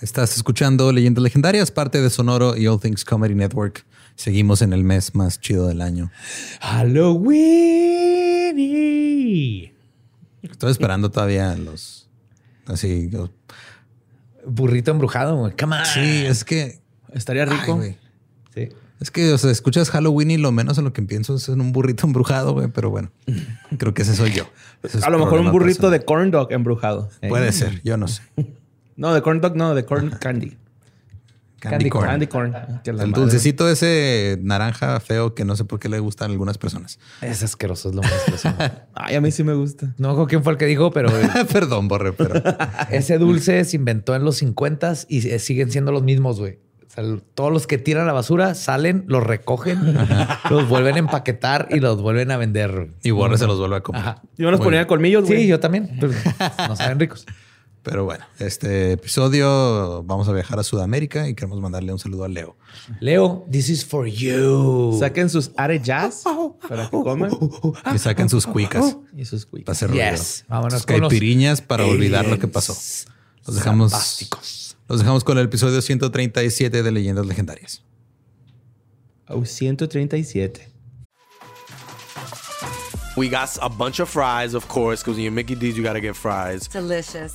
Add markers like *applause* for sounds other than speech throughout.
Estás escuchando Leyendas Legendarias, parte de Sonoro y All Things Comedy Network. Seguimos en el mes más chido del año. Halloween. Estoy esperando todavía los así. los- Burrito embrujado, güey. Come on. Sí, es que Estaría rico. Ay, sí. Es que, o sea, escuchas Halloween y lo menos en lo que pienso es en un burrito embrujado, güey. Pero bueno, creo que ese soy yo. Ese es A lo mejor un burrito personal. de corn dog embrujado. Puede ser, yo no sé. *laughs* No, de corn dog, no, de corn *laughs* candy. Candy, corn. Candy corn. Que la El madre. dulcecito ese naranja feo que no sé por qué le gustan a algunas personas. Es asqueroso, es lo más asqueroso. *laughs* Ay, a mí sí me gusta. No acuerdo quién fue el que dijo, pero *laughs* Perdón, Borre, pero ese dulce se inventó en los 50 y eh, siguen siendo los mismos, güey. O sea, todos los que tiran la basura salen, los recogen, los vuelven a empaquetar y los vuelven a vender. y Borre se los vuelve a comer. Ajá. Yo me los Muy ponía bien. colmillos, güey. Sí, yo también. pero no saben ricos. Pero bueno, este episodio vamos a viajar a Sudamérica y queremos mandarle un saludo a Leo. Leo, this is for you. Saquen sus are jazz *laughs* para que coman. Y saquen sus cuicas Y sus para cuicas. hacer ruido. Yes. Vámonos Sus con los caipiriñas para olvidar lo que pasó. Los dejamos, los dejamos con el episodio 137 de Leyendas Legendarias. Oh, 137. We got a bunch of fries, of course, because when you're Mickey D's, you got to get fries. Delicious.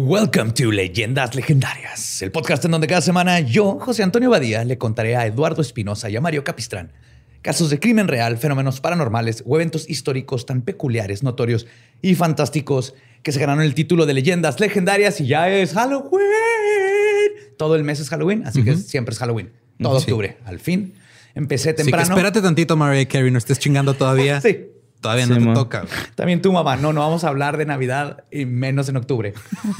Welcome to Leyendas Legendarias, el podcast en donde cada semana yo, José Antonio Badía, le contaré a Eduardo Espinosa y a Mario Capistrán casos de crimen real, fenómenos paranormales o eventos históricos tan peculiares, notorios y fantásticos que se ganaron el título de Leyendas Legendarias y ya es Halloween. Todo el mes es Halloween, así que siempre es Halloween. Todo Sí. octubre. Al fin, empecé Así que temprano. espérate tantito, Mariah Carey, no estés chingando todavía. *laughs* Sí. Todavía Sí, no te toca. También tú, mamá. No, no vamos a hablar de Navidad y menos en octubre.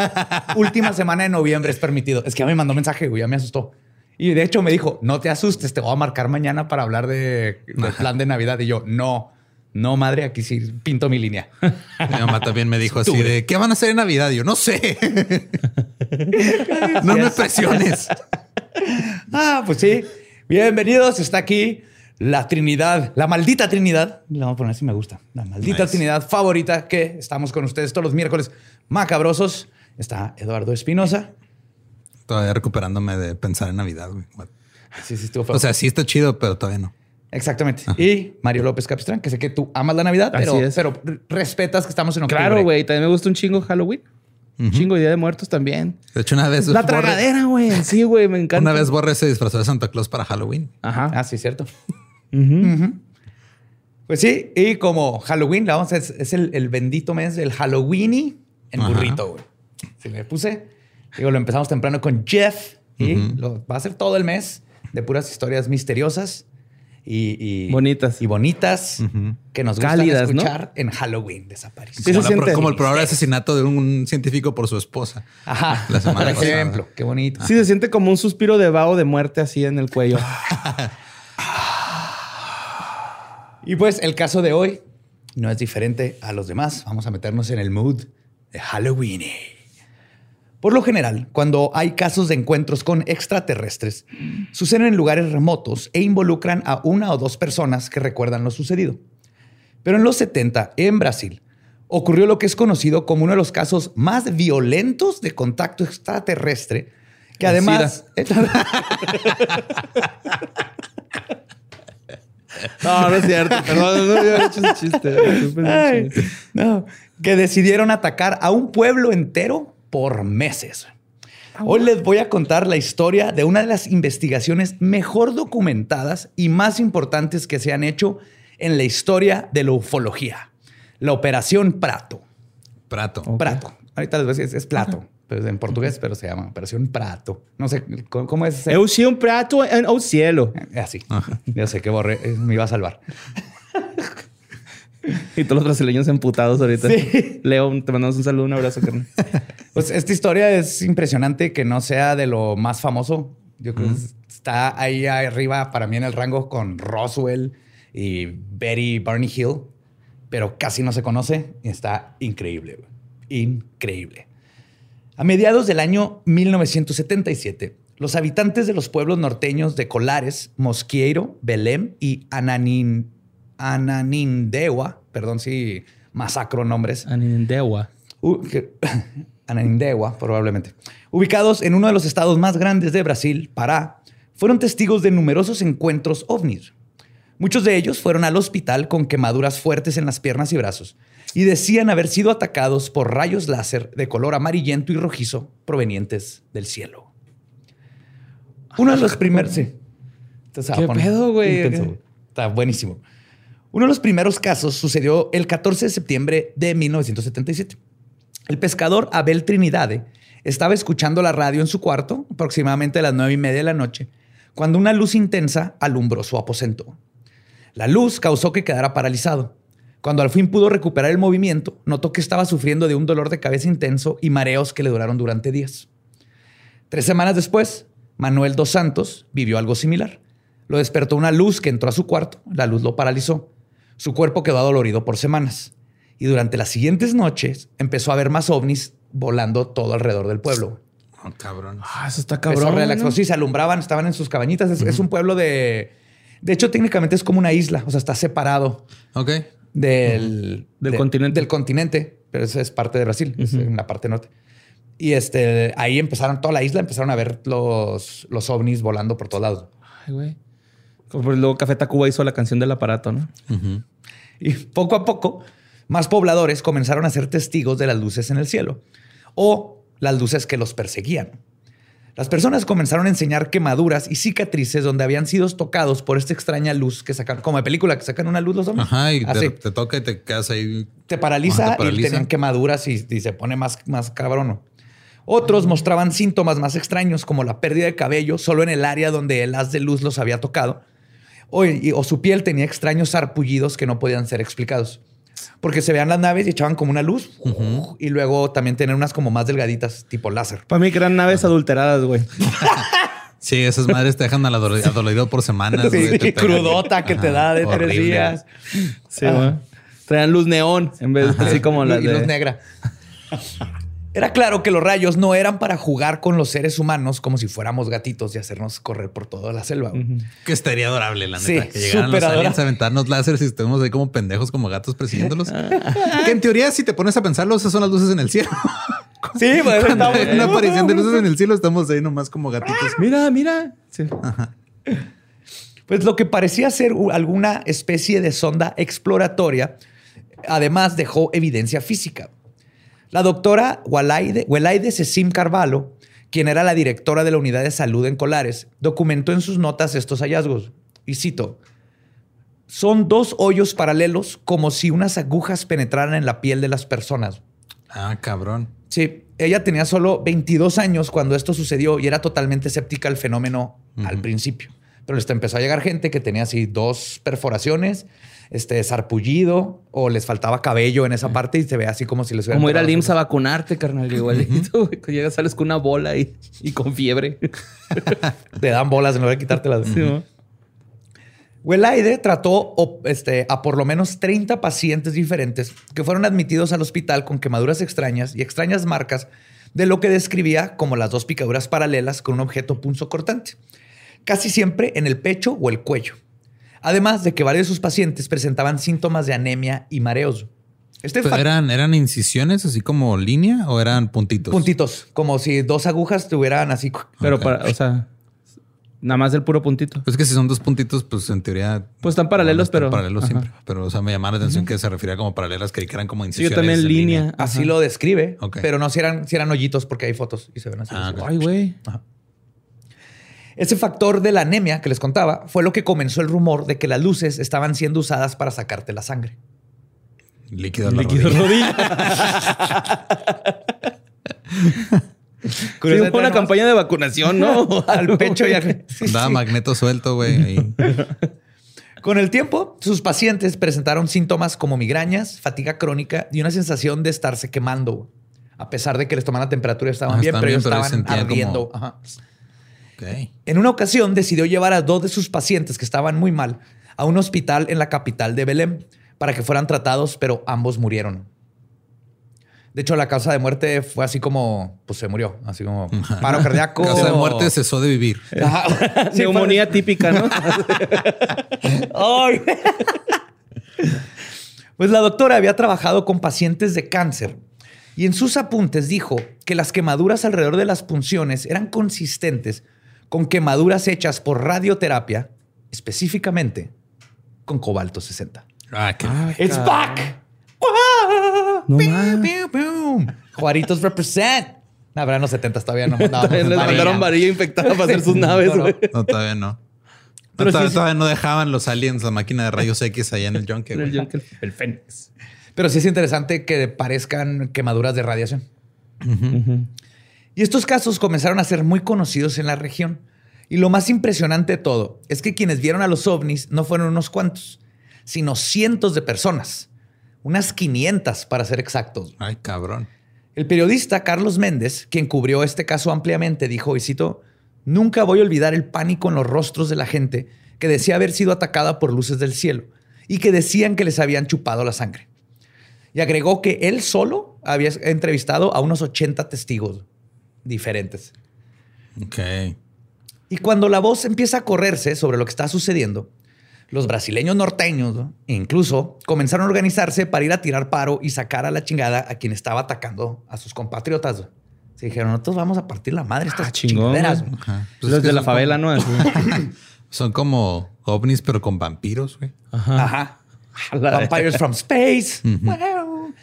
*laughs* Última semana de noviembre es permitido. Es que ya me mandó mensaje, güey, ya me asustó. Y de hecho me dijo, no te asustes, te voy a marcar mañana para hablar de, del plan de Navidad. Y yo, no, no, madre, aquí sí pinto mi línea. Mi mamá también me dijo así de, ¿qué van a hacer en Navidad? Y yo, no sé. *laughs* no me presiones. ah, pues sí. Bienvenidos, está aquí la Trinidad, la maldita Trinidad. Le vamos a poner si me gusta. La maldita Nice. Trinidad favorita que estamos con ustedes todos los miércoles macabrosos. Está Eduardo Espinosa. Todavía recuperándome de pensar en Navidad, güey. Sí, sí, estuvo feo. O sea, sí está chido, pero todavía no. Exactamente. Y Mario López Capistrán, que sé que tú amas la Navidad, pero, es. pero respetas que estamos en octubre. Claro, güey. También me gusta un chingo Halloween. Un chingo Día de Muertos también. De hecho, una vez... La tragadera, güey. Sí, güey. Me *laughs* encanta. Una vez Borre se disfrazó de Santa Claus para Halloween. Ajá. Ah, sí, cierto. Ujú. Pues sí, y como Halloween, la vamos a- es, es el, el bendito mes del Halloweeny en Ajá. burrito, güey. Si me puse, digo, lo empezamos temprano con Jeff y lo, va a ser todo el mes de puras historias misteriosas y, y- Bonitas. y bonitas que nos gustan Cálidas, ¿no? escuchar en Halloween. Desaparición. Sí, como, pro- como el probable asesinato de un científico por su esposa. Ajá. La semana Por pasada. ejemplo, qué bonito. Sí, se siente como un suspiro de vaho de muerte así en el cuello. *laughs* Y pues el caso de hoy no es diferente a los demás. Vamos a meternos en el mood de Halloween. Por lo general, cuando hay casos de encuentros con extraterrestres, suceden en lugares remotos e involucran a una o dos personas que recuerdan lo sucedido. Pero en los 70, en Brasil, ocurrió lo que es conocido como uno de los casos más violentos de contacto extraterrestre, que además... *laughs* No, no es cierto. Perdón, no había hecho ese chiste. Ay, no, que decidieron atacar a un pueblo entero por meses. Hoy les voy a contar la historia de una de las investigaciones mejor documentadas y más importantes que se han hecho en la historia de la ufología. La Operación Prato. Prato. Prato. Ahorita les voy a decir, es, es plato. Pero es en portugués, pero se llama Operación Prato. No sé, ¿cómo, es? Eu tinha um prato en el cielo. Así. Ya sé que borré, eh, me iba a salvar. Y todos los brasileños emputados ahorita. Sí. Leo, te mandamos un saludo, un abrazo, carnal. *laughs* Pues esta historia es impresionante que no sea de lo más famoso. Yo creo que está ahí arriba para mí en el rango con Roswell y Betty Barney Hill, pero casi no se conoce y está increíble. Increíble. A mediados del año 1977, los habitantes de los pueblos norteños de Colares, Mosqueiro, Belém y Ananin, Ananindeua, perdón si masacro nombres, Anindewa. U- que- *laughs* Ananindeua, probablemente. Ubicados en uno de los estados más grandes de Brasil, Pará, fueron testigos de numerosos encuentros ovnis. Muchos de ellos fueron al hospital con quemaduras fuertes en las piernas y brazos y decían haber sido atacados por rayos láser de color amarillento y rojizo provenientes del cielo. Uno de los primeros... Sí. Entonces, ¿Qué pedo, güey. Está buenísimo. Uno de los primeros casos sucedió el 14 de septiembre de 1977. El pescador Abel Trinidade estaba escuchando la radio en su cuarto, aproximadamente a las nueve y media de la noche, cuando una luz intensa alumbró su aposento. La luz causó que quedara paralizado. Cuando al fin pudo recuperar el movimiento, notó que estaba sufriendo de un dolor de cabeza intenso y mareos que le duraron durante días. Tres semanas después, Manuel dos Santos vivió algo similar. Lo despertó una luz que entró a su cuarto. La luz lo paralizó. Su cuerpo quedó adolorido por semanas. Y durante las siguientes noches empezó a ver más ovnis volando todo alrededor del pueblo. Oh, cabrón. Ah, eso está cabrón. ¿no? Sí, se alumbraban, estaban en sus cabañitas. Es, es un pueblo de... De hecho, técnicamente es como una isla. O sea, está separado Ok. Del, Del de- continente. Del continente, pero eso es parte de Brasil, es en la parte norte. Y este, ahí empezaron, toda la isla empezaron a ver los, los ovnis volando por todos lados. Ay, güey. Por- luego Café Tacuba hizo la canción del aparato, ¿no? Y poco a poco, más pobladores comenzaron a ser testigos de las luces en el cielo o las luces que los perseguían. Las personas comenzaron a enseñar quemaduras y cicatrices donde habían sido tocados por esta extraña luz que sacan, como de película, que sacan una luz los ovnis. Ajá, y te, te toca y te quedas ahí. te paraliza, Ajá, te y paraliza. tenían quemaduras y, y se pone más, más cabrón. Otros mostraban síntomas más extraños como la pérdida de cabello solo en el área donde el haz de luz los había tocado o, y- o su piel tenía extraños sarpullidos que no podían ser explicados. Porque se veían las naves y echaban como una luz y luego también tener unas como más delgaditas tipo láser. Para mí que eran naves adulteradas, güey. *laughs* Sí, esas madres te dejan adolorido por semanas. Sí, crudota que te da de tres días. Sí, güey. Traían luz neón en vez de así como la y luz de... negra. *laughs* Era claro que los rayos no eran para jugar con los seres humanos como si fuéramos gatitos y hacernos correr por toda la selva. Que estaría adorable, la Sí, neta. que llegaran los aliens a aventarnos láseres y estemos ahí como pendejos, como gatos persiguiéndolos. *laughs* que en teoría, si te pones a pensarlo, esas son las luces en el cielo. Sí, pues hay una aparición de luces en el cielo, estamos ahí nomás como gatitos. Mira, mira. Sí. Pues lo que parecía ser alguna especie de sonda exploratoria, además dejó evidencia física. La doctora Walaide, Welaide Cecim Carvalho, quien era la directora de la unidad de salud en Colares, documentó en sus notas estos hallazgos. Y cito, son dos hoyos paralelos como si unas agujas penetraran en la piel de las personas. Ah, cabrón. Sí, ella tenía solo 22 años cuando esto sucedió y era totalmente escéptica al fenómeno al principio. Pero les empezó a llegar gente que tenía así dos perforaciones, este sarpullido o les faltaba cabello en esa parte y se ve así como si les hubieran Como ir al IMSS a vacunarte, carnal. Igualito. Que *laughs* Llegas, sales con una bola y, *laughs* y con fiebre. *laughs* Te dan bolas en lugar de quitártelas. Sí, ¿no? Welaide trató este, a por lo menos 30 pacientes diferentes que fueron admitidos al hospital con quemaduras extrañas y extrañas marcas de lo que describía como las dos picaduras paralelas con un objeto punzocortante, casi siempre en el pecho o el cuello. Además de que varios de sus pacientes presentaban síntomas de anemia y mareos. Este Pero ¿Eran, ¿Eran incisiones así como línea o eran puntitos? puntitos, como si dos agujas tuvieran así. Pero para, o sea, Nada más el puro puntito. Pues que si son dos puntitos, pues en teoría. Pues están paralelos, pero- Paralelos ajá. siempre. Pero, o sea, me llamaba la atención que se refería como paralelas, que eran como incisiones. yo también en línea. Así Ajá. lo describe, Ok. pero no si eran, si eran hoyitos porque hay fotos y se ven así. Ah, ok. Ay, güey. Ese factor de la anemia que les contaba fue lo que comenzó el rumor de que las luces estaban siendo usadas para sacarte la sangre. Líquido en la Líquido rodilla. *laughs* Sí, fue una campaña de vacunación, ¿no? *laughs* al pecho y al- *laughs* Sí, Daba sí. magneto suelto, güey. Con el tiempo, sus pacientes presentaron síntomas como migrañas, fatiga crónica y una sensación de estarse quemando. A pesar de que les tomaban la temperatura y estaban Ah, bien, pero ellos pero estaban ardiendo. como- Ajá. En una ocasión decidió llevar a dos de sus pacientes que estaban muy mal a un hospital en la capital de Belém para que fueran tratados, pero ambos murieron. De hecho, la causa de muerte fue así como, pues se murió, así como *laughs* paro cardíaco. Causa de muerte cesó de vivir. *laughs* Sí, Neumonía típica, ¿no? *laughs* Pues la doctora había trabajado con pacientes de cáncer y en sus apuntes dijo que las quemaduras alrededor de las punciones eran consistentes con quemaduras hechas por radioterapia, específicamente con cobalto 60. Ah, qué. It's back. No Piu, piu, piu. Juaritos represent. No, pero en los 70 todavía no mandábamos *laughs* Les varilla. mandaron varilla infectada para hacer sus *laughs* naves, No, no. No, todavía no. No, Pero todavía, sí, sí. todavía no dejaban los aliens la máquina de rayos *laughs* X allá en el Junkie. El, güey. el, el Fénix. Pero sí es interesante que parezcan quemaduras de radiación. Y estos casos comenzaron a ser muy conocidos en la región. Y lo más impresionante de todo es que quienes vieron a los ovnis no fueron unos cuantos, sino cientos de personas. Unas 500 para ser exactos. Ay, cabrón. El periodista Carlos Méndez, quien cubrió este caso ampliamente, dijo, y cito, nunca voy a olvidar el pánico en los rostros de la gente que decía haber sido atacada por luces del cielo y que decían que les habían chupado la sangre. Y agregó que él solo había entrevistado a unos 80 testigos diferentes. Ok. Y cuando la voz empieza a correrse sobre lo que está sucediendo, los brasileños norteños ¿no? incluso comenzaron a organizarse para ir a tirar paro y sacar a la chingada a quien estaba atacando a sus compatriotas. ¿no? Se dijeron, nosotros vamos a partir la madre estas Ah, chingaderas. ¿no? Ajá. Pues Los es que de la favela, como- ¿no? *coughs* Son como ovnis, pero con vampiros, güey. Ajá. Jala. Vampires from space. Wow.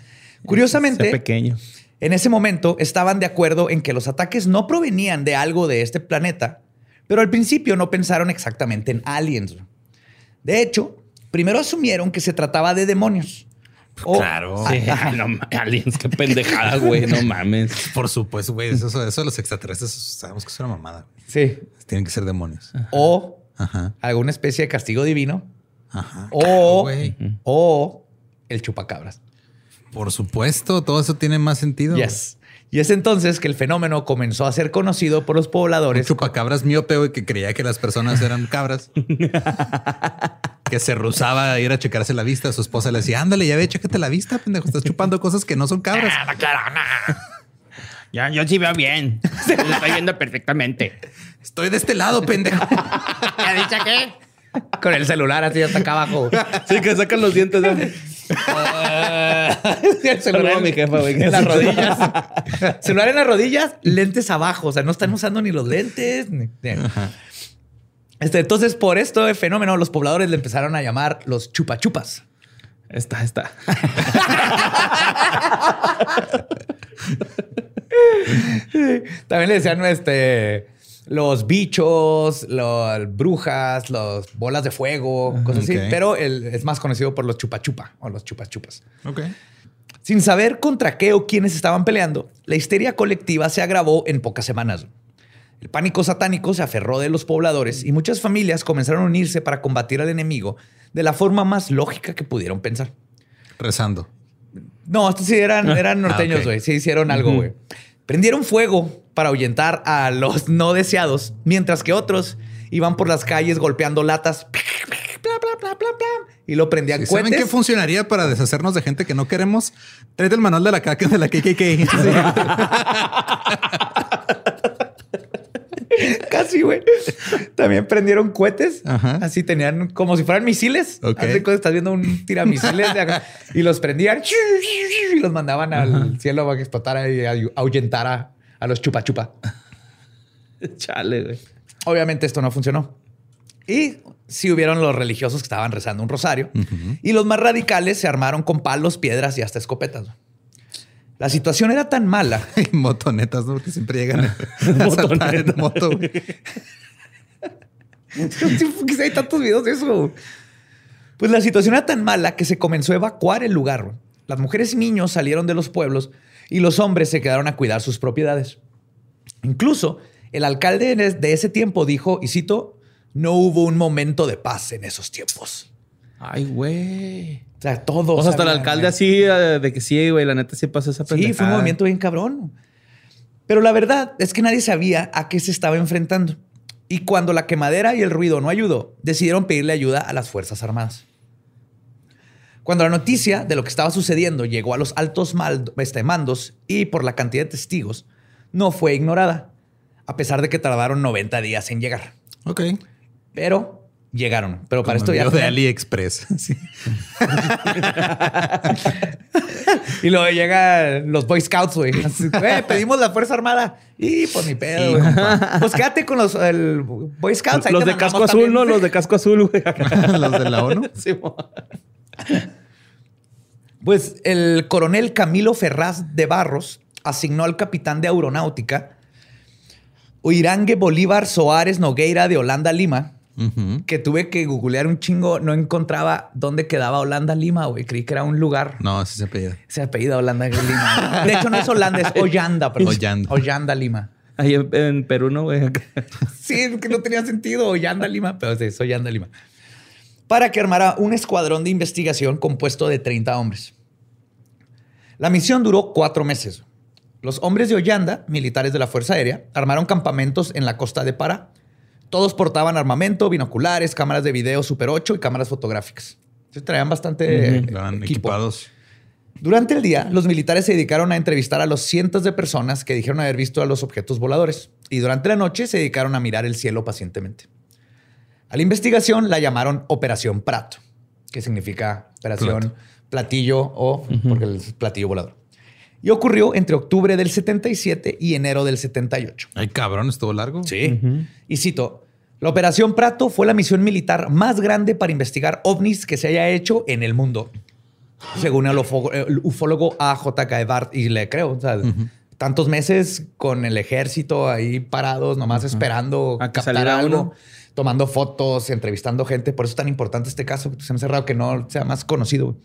Curiosamente, Ese pequeño. En ese momento estaban de acuerdo en que los ataques no provenían de algo de este planeta, pero al principio no pensaron exactamente en aliens. De hecho, primero asumieron que se trataba de demonios. O- Claro. Sí, *laughs* no aliens, qué pendejada, *laughs* güey, no mames. Por supuesto, güey. Eso, eso de los extraterrestres sabemos que es una mamada. Sí. Tienen que ser demonios. O Ajá. alguna especie de castigo divino. Ajá. O, o el chupacabras. Por supuesto, todo eso tiene más sentido. Yes. Y es entonces que el fenómeno comenzó a ser conocido por los Un pobladores. chupacabras miope, güey, que creía que las personas eran cabras. *laughs* que se rusaba a ir a checarse la vista. Su esposa le decía, ándale, ya ve, chécate la vista, pendejo. Estás chupando cosas que no son cabras. *laughs* Ya, yo sí veo bien. Lo estoy viendo perfectamente. Estoy de este lado, pendejo. *laughs* ¿Ha dicho qué? Con el celular así hasta acá abajo. Sí, que sacan los dientes. ¿no? *laughs* el Saludo celular a mi jefa, güey. En las rodillas. *laughs* celular en las rodillas, lentes abajo. O sea, no están usando ni los lentes. ni- Este, entonces, por esto de fenómeno, los pobladores le empezaron a llamar los chupachupas. Está, está. *laughs* También le decían este, los bichos, las brujas, los bolas de fuego, cosas así. Pero él es más conocido por los chupachupa o los chupachupas. Ok. Sin saber contra qué o quiénes estaban peleando, la histeria colectiva se agravó en pocas semanas. El pánico satánico se aferró de los pobladores y muchas familias comenzaron a unirse para combatir al enemigo de la forma más lógica que pudieron pensar. Rezando. No, estos sí eran, eran norteños, Ah, ok. güey. Sí hicieron algo, güey. Prendieron fuego para ahuyentar a los *laughs* no deseados, mientras que otros iban por las calles golpeando latas. *laughs* Y lo prendían Sí, ¿Saben qué funcionaría para deshacernos de gente que no queremos? Tráete el manual de la caca de la KKK. *laughs* *laughs* Casi, güey. También prendieron cohetes. Ajá. Así tenían como si fueran misiles. Estás viendo un tiramisiles de acá. y los prendían *laughs* y los mandaban al cielo para que explotara y ahu- ahuyentara a los chupa chupa. *laughs* Chale, güey. Obviamente esto no funcionó. Y sí hubieron los religiosos que estaban rezando un rosario. Y los más radicales se armaron con palos, piedras y hasta esquetas. La situación era tan mala. *laughs* Y motonetas, ¿no? Que siempre llegan a saltar en *laughs* *laughs* moto. güey. ¿Por hay tantos videos de eso? Pues la situación era tan mala que se comenzó a evacuar el lugar. Las mujeres y niños salieron de los pueblos y los hombres se quedaron a cuidar sus propiedades. Incluso el alcalde de de ese tiempo dijo, y cito, no hubo un momento de paz en esos tiempos. Ay, güey. O sea, todos. O sea, hasta el alcalde así, eh, de que sí, güey, la neta sí pasó esa Sí, fue pendejada. un movimiento bien cabrón. Pero la verdad es que nadie sabía a qué se estaba enfrentando. Y cuando la quemadera y el ruido no ayudó, decidieron pedirle ayuda a las Fuerzas Armadas. Cuando la noticia de lo que estaba sucediendo llegó a los altos este, mandos y por la cantidad de testigos, no fue ignorada, a pesar de que tardaron 90 días en llegar. Ok. Pero llegaron. Pero para Como esto ya... de AliExpress. *laughs* Sí. *laughs* Y luego llegan los Boy Scouts, güey. Güey, pedimos la Fuerza Armada. Y pues ni pedo, güey. Pues quédate con los el Boy Scouts. ahí Los de casco azul, también. ¿no? Los de casco azul, güey. *laughs* Los de la ONU. Sí. Pues el coronel Camilo Ferraz de Barros asignó al capitán de aeronáutica Oirangue Bolívar Soares Nogueira de Holanda Lima, Que tuve que googlear un chingo, no encontraba dónde quedaba Holanda Lima, güey. Creí que era un lugar. No, así se apellida. Se apellida Holanda Lima. De hecho, no es Holanda, es *laughs* Ollanda. perdón. Ollanda. Ollanda Lima. Ahí en, en Perú, ¿no, güey? Sí, es que no tenía sentido. Ollanda Lima, pero sí, soy Yanda Lima. Para que armara un escuadrón de investigación compuesto de 30 hombres. La misión duró cuatro meses. Los hombres de Ollanda, militares de la Fuerza Aérea, armaron campamentos en la costa de Pará. Todos portaban armamento, binoculares, cámaras de video Super 8 y cámaras fotográficas. Se traían bastante eh, equipo. equipados. Durante el día, los militares se dedicaron a entrevistar a los cientos de personas que dijeron haber visto a los objetos voladores. Y durante la noche se dedicaron a mirar el cielo pacientemente. A la investigación la llamaron Operación Prato, que significa Operación Plato. Platillo o porque el platillo volador. Y ocurrió entre octubre del 77 y enero del 78. Ay, cabrón, estuvo largo. Sí. Y cito, la Operación Prato fue la misión militar más grande para investigar ovnis que se haya hecho en el mundo. Según el, ufo- el ufólogo A.J. Bart, y le creo, o sea, tantos meses con el ejército ahí parados, nomás esperando A captar algo, uno. tomando fotos, entrevistando gente. Por eso es tan importante este caso, que se me hace raro que no sea más conocido.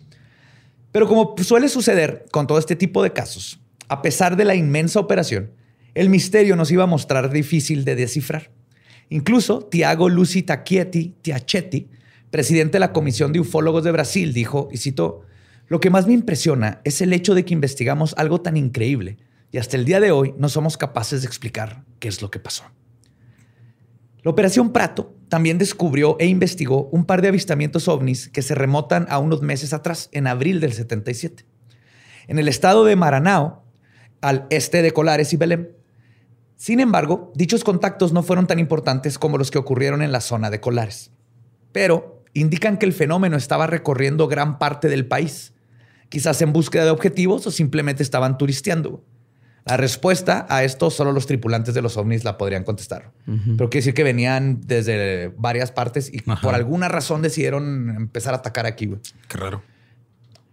Pero como suele suceder con todo este tipo de casos, a pesar de la inmensa operación, el misterio nos iba a mostrar difícil de descifrar. Incluso Tiago Luci Tacchietti Tiachetti, presidente de la Comisión de Ufólogos de Brasil, dijo, y cito, lo que más me impresiona es el hecho de que investigamos algo tan increíble y hasta el día de hoy no somos capaces de explicar qué es lo que pasó. La Operación Prato también descubrió e investigó un par de avistamientos ovnis que se remotan a unos meses atrás, en abril del 77. En el estado de Maranao, al este de Colares y Belém. Sin embargo, dichos contactos no fueron tan importantes como los que ocurrieron en la zona de Colares. Pero indican que el fenómeno estaba recorriendo gran parte del país, quizás en búsqueda de objetivos o simplemente estaban turisteando. La respuesta a esto solo los tripulantes de los ovnis la podrían contestar. Pero quiere decir que venían desde varias partes y Ajá. por alguna razón decidieron empezar a atacar aquí. güey. Qué raro.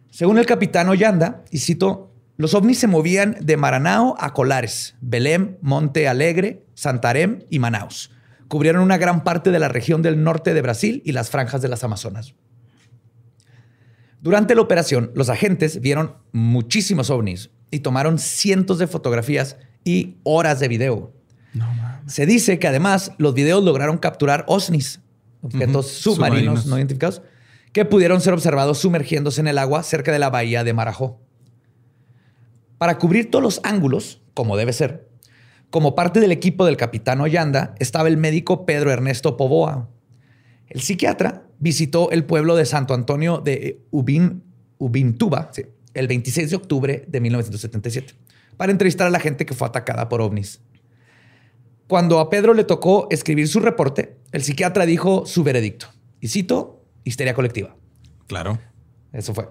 Según el capitán Ollanda, y cito, los ovnis se movían de Maranao a Colares, Belém, Monte Alegre, Santarém y Manaus. Cubrieron una gran parte de la región del norte de Brasil y las franjas de las Amazonas. Durante la operación, los agentes vieron muchísimos ovnis y tomaron cientos de fotografías y horas de video. Se dice que además los videos lograron capturar OSNIs, objetos submarinos. no identificados, que pudieron ser observados sumergiéndose en el agua cerca de la bahía de Marajó. Para cubrir todos los ángulos, como debe ser, como parte del equipo del capitán Ollanda estaba el médico Pedro Ernesto Poboa. El psiquiatra visitó el pueblo de Santo Antonio de Ubin, Ubintuba sí, el 26 de octubre de 1977 para entrevistar a la gente que fue atacada por ovnis. Cuando a Pedro le tocó escribir su reporte, el psiquiatra dijo su veredicto. Y cito, histeria colectiva. Claro. Eso fue.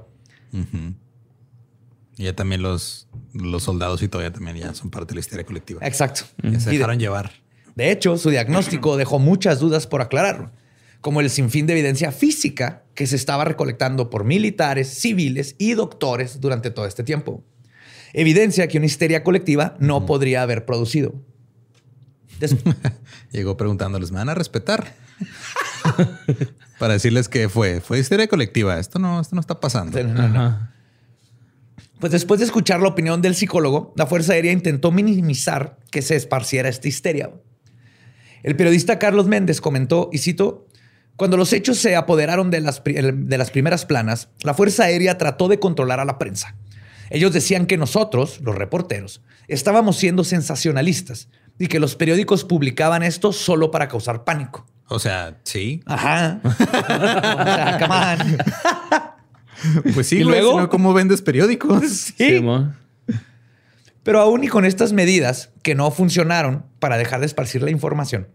Y ya también los, los soldados y todavía también ya son parte de la histeria colectiva. Exacto. Ya se de- dejaron llevar. De hecho, su diagnóstico dejó muchas dudas por aclarar, como el sinfín de evidencia física que se estaba recolectando por militares, civiles y doctores durante todo este tiempo. Evidencia que una histeria colectiva no podría haber producido. Des- *laughs* Llegó preguntándoles, ¿me van a respetar? *laughs* Para decirles que fue, fue histeria colectiva. Esto no, esto no está pasando. No, no, no. Pues después de escuchar la opinión del psicólogo, la Fuerza Aérea intentó minimizar que se esparciera esta histeria. El periodista Carlos Méndez comentó, y cito, cuando los hechos se apoderaron de las, de las primeras planas, la Fuerza Aérea trató de controlar a la prensa. Ellos decían que nosotros, los reporteros, estábamos siendo sensacionalistas y que los periódicos publicaban esto solo para causar pánico. O sea, sí. Ajá. *laughs* O sea, come on. *laughs* Pues sí, ¿Y güey, luego? ¿cómo vendes periódicos? *laughs* Sí. Simón. Pero aún y con estas medidas que no funcionaron para dejar de esparcir la información,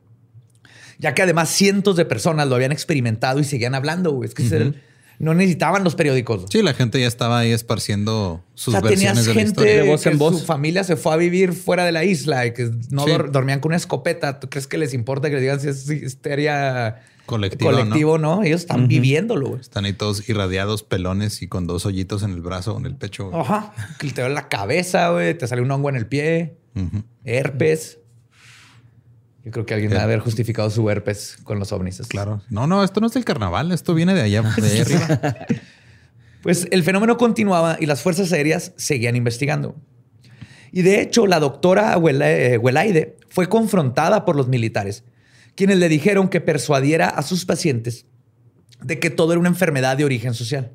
ya que además cientos de personas lo habían experimentado y seguían hablando, güey. Es que no necesitaban los periódicos. Sí, la gente ya estaba ahí esparciendo sus o sea, tenías versiones de la gente historia. De voz que en voz. su familia se fue a vivir fuera de la isla y que no Sí. dor- dormían con una escopeta. ¿Tú crees que les importa que les digan si es histeria Colectivo, colectivo no? Ellos están viviéndolo, güey. Están ahí todos irradiados, pelones y con dos hoyitos en el brazo o en el pecho. güey. Ajá. Que te duele la cabeza, güey. Te sale un hongo en el pie. Herpes. Yo creo que alguien debe haber justificado su herpes con los ovnis. Claro. No, no, esto no es del carnaval. Esto viene de allá, de ahí arriba. *laughs* Pues el fenómeno continuaba y las fuerzas aéreas seguían investigando. Y de hecho, la doctora eh, Huelaide fue confrontada por los militares, quienes le dijeron que persuadiera a sus pacientes de que todo era una enfermedad de origen social.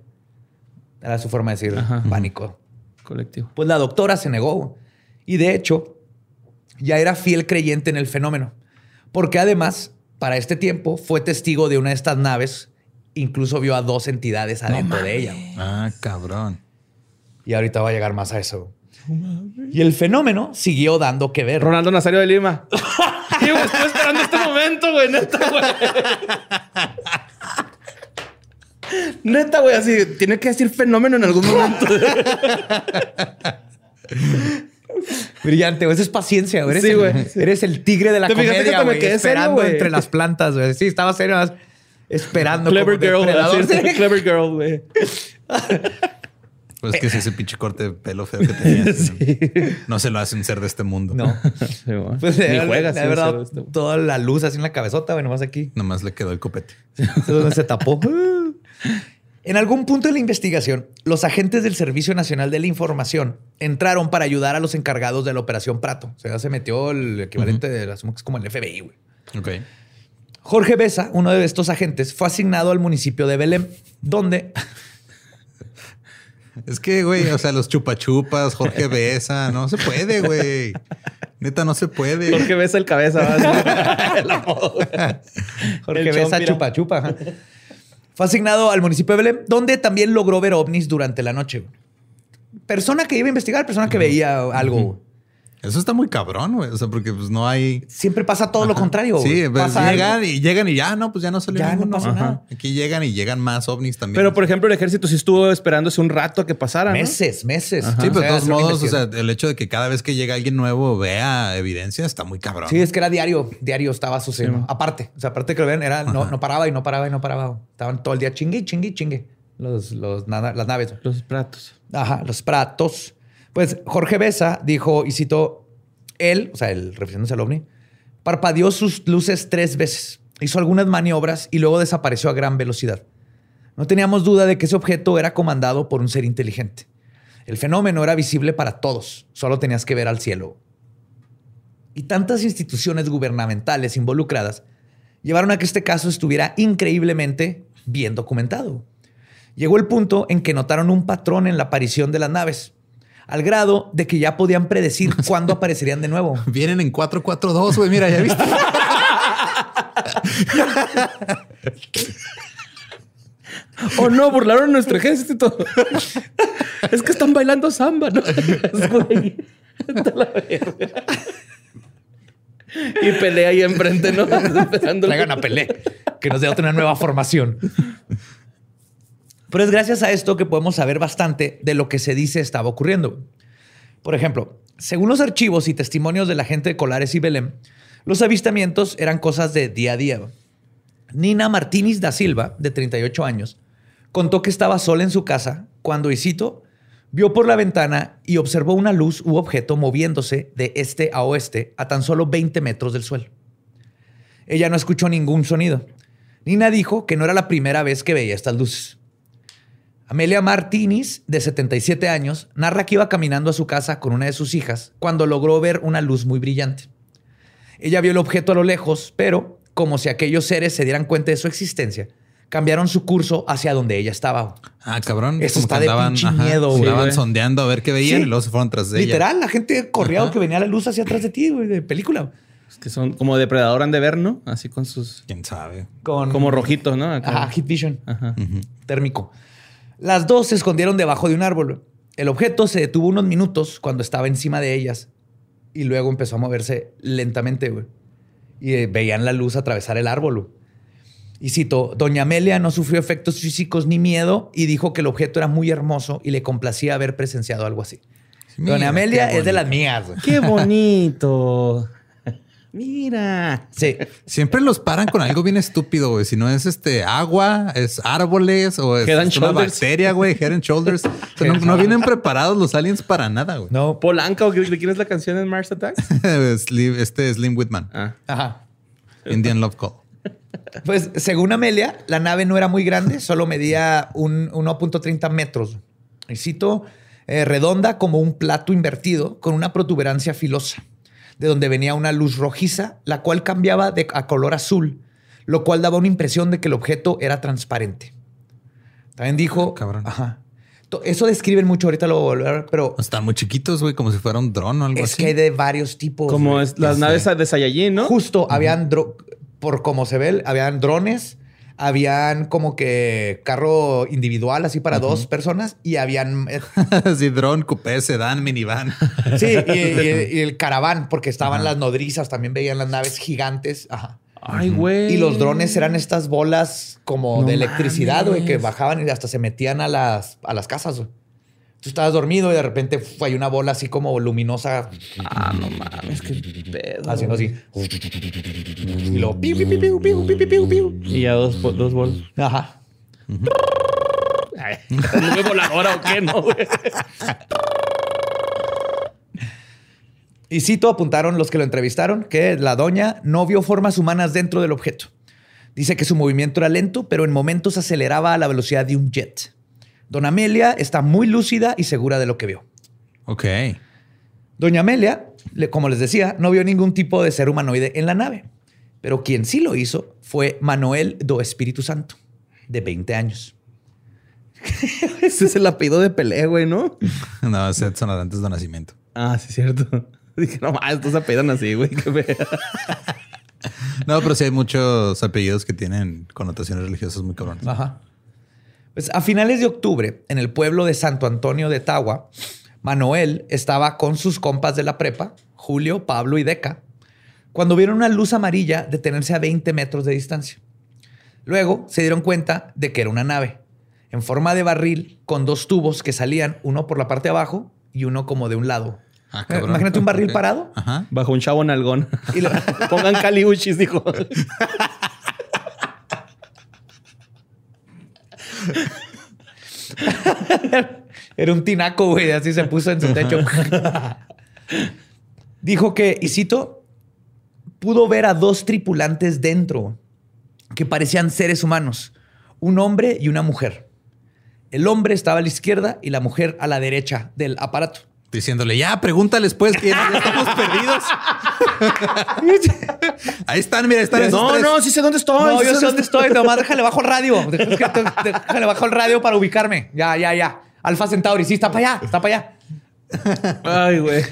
Era su forma de decir Ajá. pánico. Colectivo. Pues la doctora se negó. Y de hecho, ya era fiel creyente en el fenómeno. Porque además, para este tiempo, fue testigo de una de estas naves. Incluso vio a dos entidades adentro de ella. Ah, cabrón. Y ahorita va a llegar más a eso. Y el fenómeno siguió dando que ver. Ronaldo Nazario de Lima. *laughs* Sí, güey, estoy esperando este momento, güey. Neta, güey. *laughs* Neta, güey, así. Tiene que decir fenómeno en algún momento. *laughs* Brillante, güey. Eso es paciencia, güey. Eres, Sí, el, güey. eres el tigre de la ¿Te comedia, güey. Esperando entre las plantas, güey. Sí, estaba serio. Esperando. Clever como girl, *laughs* clever girl, güey. Pues es que si ese pinche corte de pelo feo que tenías. *laughs* ¿no? No se lo hace un ser de este mundo. No. Pues Ni de juega, de sí, verdad, este- toda la luz así en la cabezota, güey, nomás aquí. Nomás le quedó el copete. *laughs* Es donde se tapó. En algún punto de la investigación, los agentes del Servicio Nacional de la Información entraron para ayudar a los encargados de la Operación Prato. O sea, se metió el equivalente de, asumo que es como el FBI, güey. Ok. Jorge Besa, uno de estos agentes, fue asignado al municipio de Belém, donde *laughs* Es que, güey, o sea, los chupachupas, Jorge Besa, no se puede, güey. Neta, no se puede. Porque ves el cabeza. *laughs* *laughs* Jorge El Besa chompira. chupa chupa. ajá. Fue asignado al municipio de Belém, donde también logró ver ovnis durante la noche. Persona que iba a investigar, persona que veía algo. Eso está muy cabrón, güey. O sea, porque pues no hay. Siempre pasa todo lo contrario. Sí, pues, Pasa llegan algo. y llegan y ya, no, pues ya no salió Ya no ninguno. pasa nada. Aquí llegan y llegan más ovnis también. Pero, por ejemplo, el ejército sí estuvo esperándose un rato a que pasara, ¿no? Meses, meses. Sí, pero de sea, todos modos, o sea, el hecho de que cada vez que llega alguien nuevo vea evidencia está muy cabrón. Sí, es que era diario, diario estaba sucediendo. Sí. aparte, o sea, aparte que lo ven, era, no, no paraba y no paraba y no paraba. Estaban todo el día chingue, chingue, chingue. Los, los, las naves. Los platos. Ajá, los pratos. Pues Jorge Besa dijo, y citó, él, o sea, el refiriéndose al ovni, parpadeó sus luces tres veces, hizo algunas maniobras y luego desapareció a gran velocidad. No teníamos duda de que ese objeto era comandado por un ser inteligente. El fenómeno era visible para todos, solo tenías que ver al cielo. Y tantas instituciones gubernamentales involucradas llevaron a que este caso estuviera increíblemente bien documentado. Llegó el punto en que notaron un patrón en la aparición de las naves, al grado de que ya podían predecir *laughs* cuándo aparecerían de nuevo. Vienen en 442, güey. Mira, ya viste. *laughs* Oh, no, burlaron a nuestro ejército. es que están bailando samba, ¿no? *laughs* Es güey. Está la verga. Y pelea ahí enfrente, ¿no? Esperando. Traigan a Pelé, que nos dé otra nueva formación. Pero es gracias a esto que podemos saber bastante de lo que se dice estaba ocurriendo. Por ejemplo, según los archivos y testimonios de la gente de Colares y Belém, Los avistamientos eran cosas de día a día. Nina Martínez da Silva, de 38 años, contó que estaba sola en su casa cuando, y cito, vio por la ventana y observó una luz u objeto moviéndose de este a oeste a tan solo 20 metros del suelo. Ella no escuchó ningún sonido. Nina dijo que no era la primera vez que veía estas luces. Amelia Martínez, de 77 años, narra que iba caminando a su casa con una de sus hijas cuando logró ver una luz muy brillante. Ella vio el objeto a lo lejos, pero como si aquellos seres se dieran cuenta de su existencia, cambiaron su curso hacia donde ella estaba. Ah, cabrón. Eso Como está que de pinche miedo, güey. Estaban sondeando a ver qué veían Sí. y luego se fueron tras de ella. Literal, la gente corría que venía la luz hacia atrás de ti, güey, de película. Es que son como depredador han de ver, ¿no? Así con sus. ¿Quién sabe? Con, Como rojitos, ¿no? Acá. Ajá, Heat Vision. Ajá. térmico. Las dos se escondieron debajo de un árbol. El objeto se detuvo unos minutos cuando estaba encima de ellas y luego empezó a moverse lentamente, güey. Y eh, veían la luz atravesar el árbol. güey. Y cito, Doña Amelia no sufrió efectos físicos ni miedo y dijo que el objeto era muy hermoso y le complacía haber presenciado algo así. Mira, Doña Amelia es de las mías. güey. ¡Qué bonito! Mira. Sí. Siempre los paran con algo bien estúpido, güey. Si no es este agua, es árboles o es es una bacteria, güey. Head and shoulders. O sea, no, no vienen preparados los aliens para nada, güey. No. Polanca, ¿o qué- ¿de quién es la canción en Mars Attacks? *laughs* Slim- este es Slim Whitman. Ah. Ajá. Indian Love Call. Pues según Amelia, la nave no era muy grande, solo medía un 1.30 metros. Y cito, eh, redonda como un plato invertido con una protuberancia filosa, de donde venía una luz rojiza, la cual cambiaba de, a color azul, lo cual daba una impresión de que el objeto era transparente. También dijo... Cabrón. Ajá. Eso describen mucho, ahorita lo voy a volver, pero Están muy chiquitos, güey, como si fuera un dron o algo es así. que hay de varios tipos. Como es, las naves sé. de Saiyajin, ¿no? Justo, habían, dro- por como se ve, habían drones, habían como que carro individual así para dos personas y habían, eh, *laughs* sí, dron, coupé, sedán, minivan. *laughs* sí, y, y- y *laughs* el caraván, porque estaban las nodrizas, también veían las naves gigantes. Ajá. Ay, güey. Y los drones eran estas bolas como No de electricidad, güey, que bajaban y hasta se metían a las, a las casas. güey. Tú estabas dormido y de repente uf, hay una bola así como luminosa Ah, no mames, qué pedo. haciendo así. Y luego piu, piu, piu, piu, piu, piu, piu, piu. Y ya dos, dos bols. Ajá. Ay, *laughs* ¿Nube voladora o qué? No, güey. Y cito apuntaron los que lo entrevistaron que la doña no vio formas humanas dentro del objeto. Dice que su movimiento era lento, pero en momentos aceleraba a la velocidad de un jet. Doña Amelia está muy lúcida y segura de lo que vio. Ok. Doña Amelia, como les decía, no vio ningún tipo de ser humanoide en la nave. Pero quien sí lo hizo fue Manuel do Espíritu Santo, de 20 años. *laughs* Ese es el apellido de Pelé, güey, ¿no? *laughs* No, es Edson antes de nacimiento. Ah, sí, cierto. *laughs* Dije, no estos apellidan así, güey. qué feo. No, pero sí hay muchos apellidos que tienen connotaciones religiosas muy cabrones. Ajá. Pues a finales de octubre, en el pueblo de Santo Antonio de Tagua, Manuel estaba con sus compas de la prepa, Julio, Pablo y Deca, cuando vieron una luz amarilla detenerse a 20 metros de distancia. Luego se dieron cuenta de que era una nave, en forma de barril, con dos tubos que salían, uno por la parte de abajo y uno como de un lado. Ah. Imagínate un barril parado. Ajá. Bajo un chavo nalgón. Y lo- *laughs* Pongan caliuchis, dijo. *laughs* *laughs* Era un tinaco, güey. Así se puso en su techo. Dijo que, y cito, pudo ver a dos tripulantes dentro que parecían seres humanos, un hombre y una mujer. El hombre estaba a la izquierda y la mujer a la derecha del aparato. Diciéndole, ya, pregúntales pues que ya, estamos perdidos. *laughs* *laughs* ahí están, mira, están esos No, tres. no, sí sé dónde estoy. No, sí yo sé dónde estoy. Nomás déjale bajo el radio. Déjale bajo el radio para ubicarme. Ya, ya, ya. Alfa Centauri, sí, está para allá, está para allá. Ay, güey.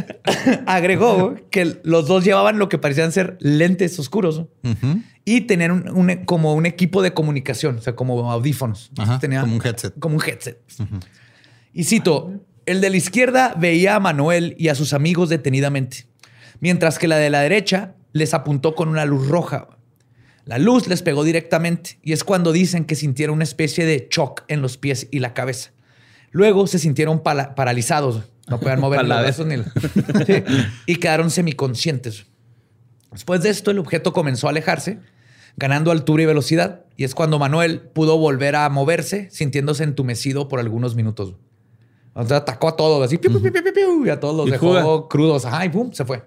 *laughs* Agregó que los dos llevaban lo que parecían ser lentes oscuros y tenían un- un- como un equipo de comunicación, o sea, como audífonos. Ajá, Tenía- como un headset. Como un headset. Y cito, el de la izquierda veía a Manuel y a sus amigos detenidamente, mientras que la de la derecha les apuntó con una luz roja. La luz les pegó directamente y es cuando dicen que sintieron una especie de shock en los pies y la cabeza. Luego se sintieron pala- paralizados, no podían mover los brazos ni la- Sí, y quedaron semiconscientes. Después de esto, el objeto comenzó a alejarse, ganando altura y velocidad. Y es cuando Manuel pudo volver a moverse, sintiéndose entumecido por algunos minutos. O sea, atacó a todos, así, piu, piu, piu, piu, piu, y a todos los dejó crudos. Ajá, y pum, se fue.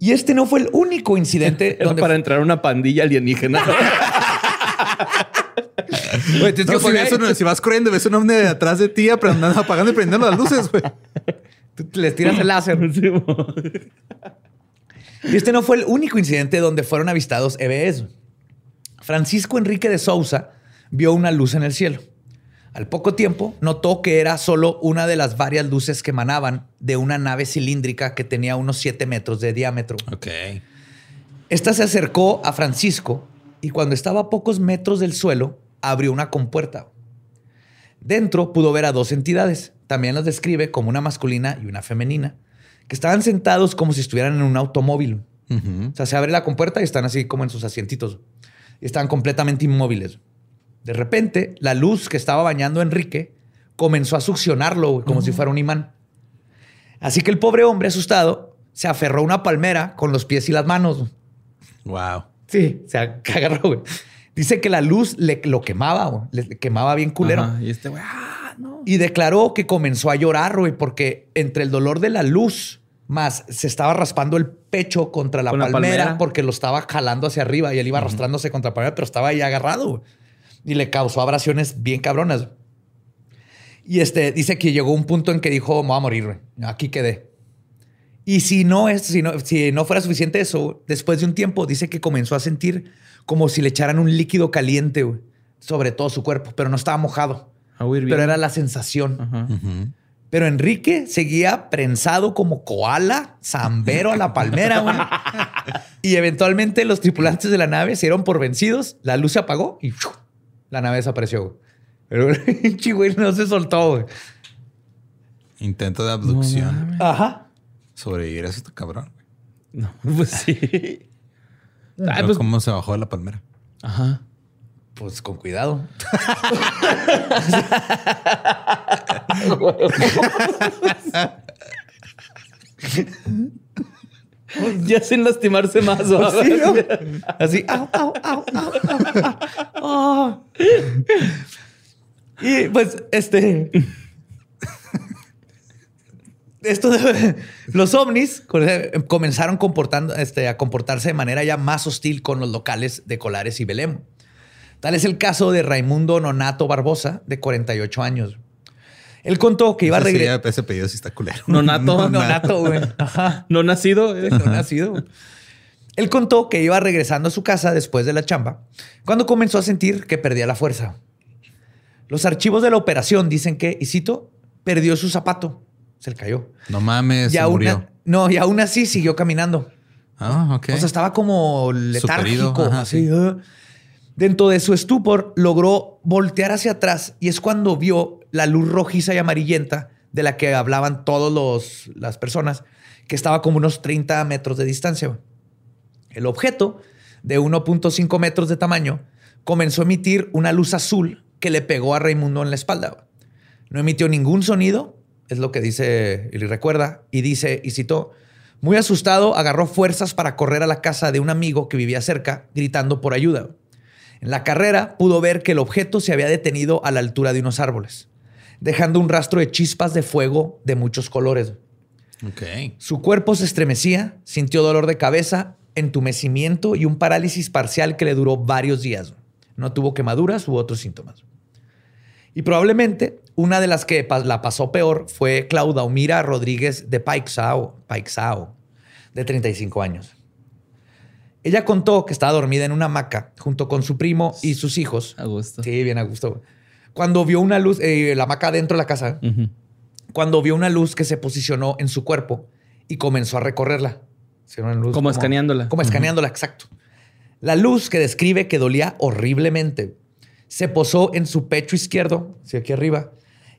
Y este no fue el único incidente *laughs* Era donde para entrar una pandilla alienígena. *laughs* Güey, tienes No, que si, poner- ves un- si vas corriendo ves un ovni de atrás de ti aprendiendo, apagando y prendiendo las luces, güey. *laughs* Tú les tiras el láser. Y este no fue el único incidente donde fueron avistados EBS. Francisco Enrique de Sousa vio una luz en el cielo. Al poco tiempo notó que era solo una de las varias luces que emanaban de una nave cilíndrica que tenía unos 7 metros de diámetro. Ok. Esta se acercó a Francisco y cuando estaba a pocos metros del suelo, abrió una compuerta. Dentro pudo ver a dos entidades, también las describe como una masculina y una femenina, que estaban sentados como si estuvieran en un automóvil. O sea, se abre la compuerta y están así como en sus asientitos. Y están completamente inmóviles. De repente, la luz que estaba bañando a Enrique comenzó a succionarlo güey, como si fuera un imán. Así que el pobre hombre asustado se aferró a una palmera con los pies y las manos. Wow. Sí, se ag- *laughs* agarró, güey. Dice que la luz le, lo quemaba, güey. Le, quemaba bien culero. Ajá, Y este güey, ah, no. Y declaró que comenzó a llorar, güey, porque entre el dolor de la luz más se estaba raspando el pecho contra la, Con la palmera, palmera. porque lo estaba jalando hacia arriba y él iba arrastrándose contra la palmera, pero estaba ahí agarrado. güey. Y le causó abrasiones bien cabronas. Y este dice que llegó un punto en que dijo, me voy a morir. Aquí quedé. Y si no, es, si, no, si no fuera suficiente eso, después de un tiempo dice que comenzó a sentir como si le echaran un líquido caliente sobre todo su cuerpo, pero no estaba mojado. Pero era la sensación. Ajá. Pero Enrique seguía prensado como koala, zambero a la palmera, güey. *laughs* y eventualmente los tripulantes de la nave se dieron por vencidos, la luz se apagó y ¡fiu! La nave desapareció. güey. Pero *laughs* el no se soltó, güey. Intento de abducción. Ajá. Sobrevivir a eso está cabrón. güey. No, *laughs* pues sí. Ay, Pero pues, ¿Cómo se bajó de la palmera? ajá. Pues con cuidado. *laughs* *laughs* Ya sin lastimarse más. ¿o? Sí, ¿no? *laughs* Así, au, au, au, au, au, au. Oh. Y pues, este. Esto de los ovnis comenzaron comportando, este, a comportarse de manera ya más hostil con los locales de Colares y Belém. Tal es el caso de Raimundo Nonato Barbosa, de 48 años. Él contó que iba a regresar. ese pedido sí está culero. Nonato. *laughs* Nonato, güey. Ajá. No nacido. eh. No nacido. Él contó que iba regresando a su casa después de la chamba cuando comenzó a sentir que perdía la fuerza. Los archivos de la operación dicen que, y cito, perdió su zapato. Se le cayó. No mames, Y se aún, murió. no, y aún así siguió caminando. Ah, ok. O sea, estaba como letárgico. Ajá, así, sí. Dentro de su estupor, logró voltear hacia atrás y es cuando vio la luz rojiza y amarillenta de la que hablaban todas las personas, que estaba como unos 30 metros de distancia. El objeto, de 1.5 metros de tamaño, comenzó a emitir una luz azul que le pegó a Raimundo en la espalda. No emitió ningún sonido, es lo que dice y recuerda, y dice, y citó, muy asustado, agarró fuerzas para correr a la casa de un amigo que vivía cerca, gritando por ayuda. En la carrera pudo ver que el objeto se había detenido a la altura de unos árboles, dejando un rastro de chispas de fuego de muchos colores. Su cuerpo se estremecía, sintió dolor de cabeza, entumecimiento y un parálisis parcial que le duró varios días. No tuvo quemaduras u otros síntomas. Y probablemente una de las que la pasó peor fue Claudia Omira Rodríguez de Paixao, Paixao, de 35 años. Ella contó que estaba dormida en una hamaca junto con su primo y sus hijos. A gusto. Sí, bien a gusto. Cuando vio una luz, eh, la hamaca dentro de la casa, cuando vio una luz que se posicionó en su cuerpo y comenzó a recorrerla. Sí, una luz Como escaneándola. Como escaneándola, exacto. La luz que describe que dolía horriblemente se posó en su pecho izquierdo, sí, aquí arriba,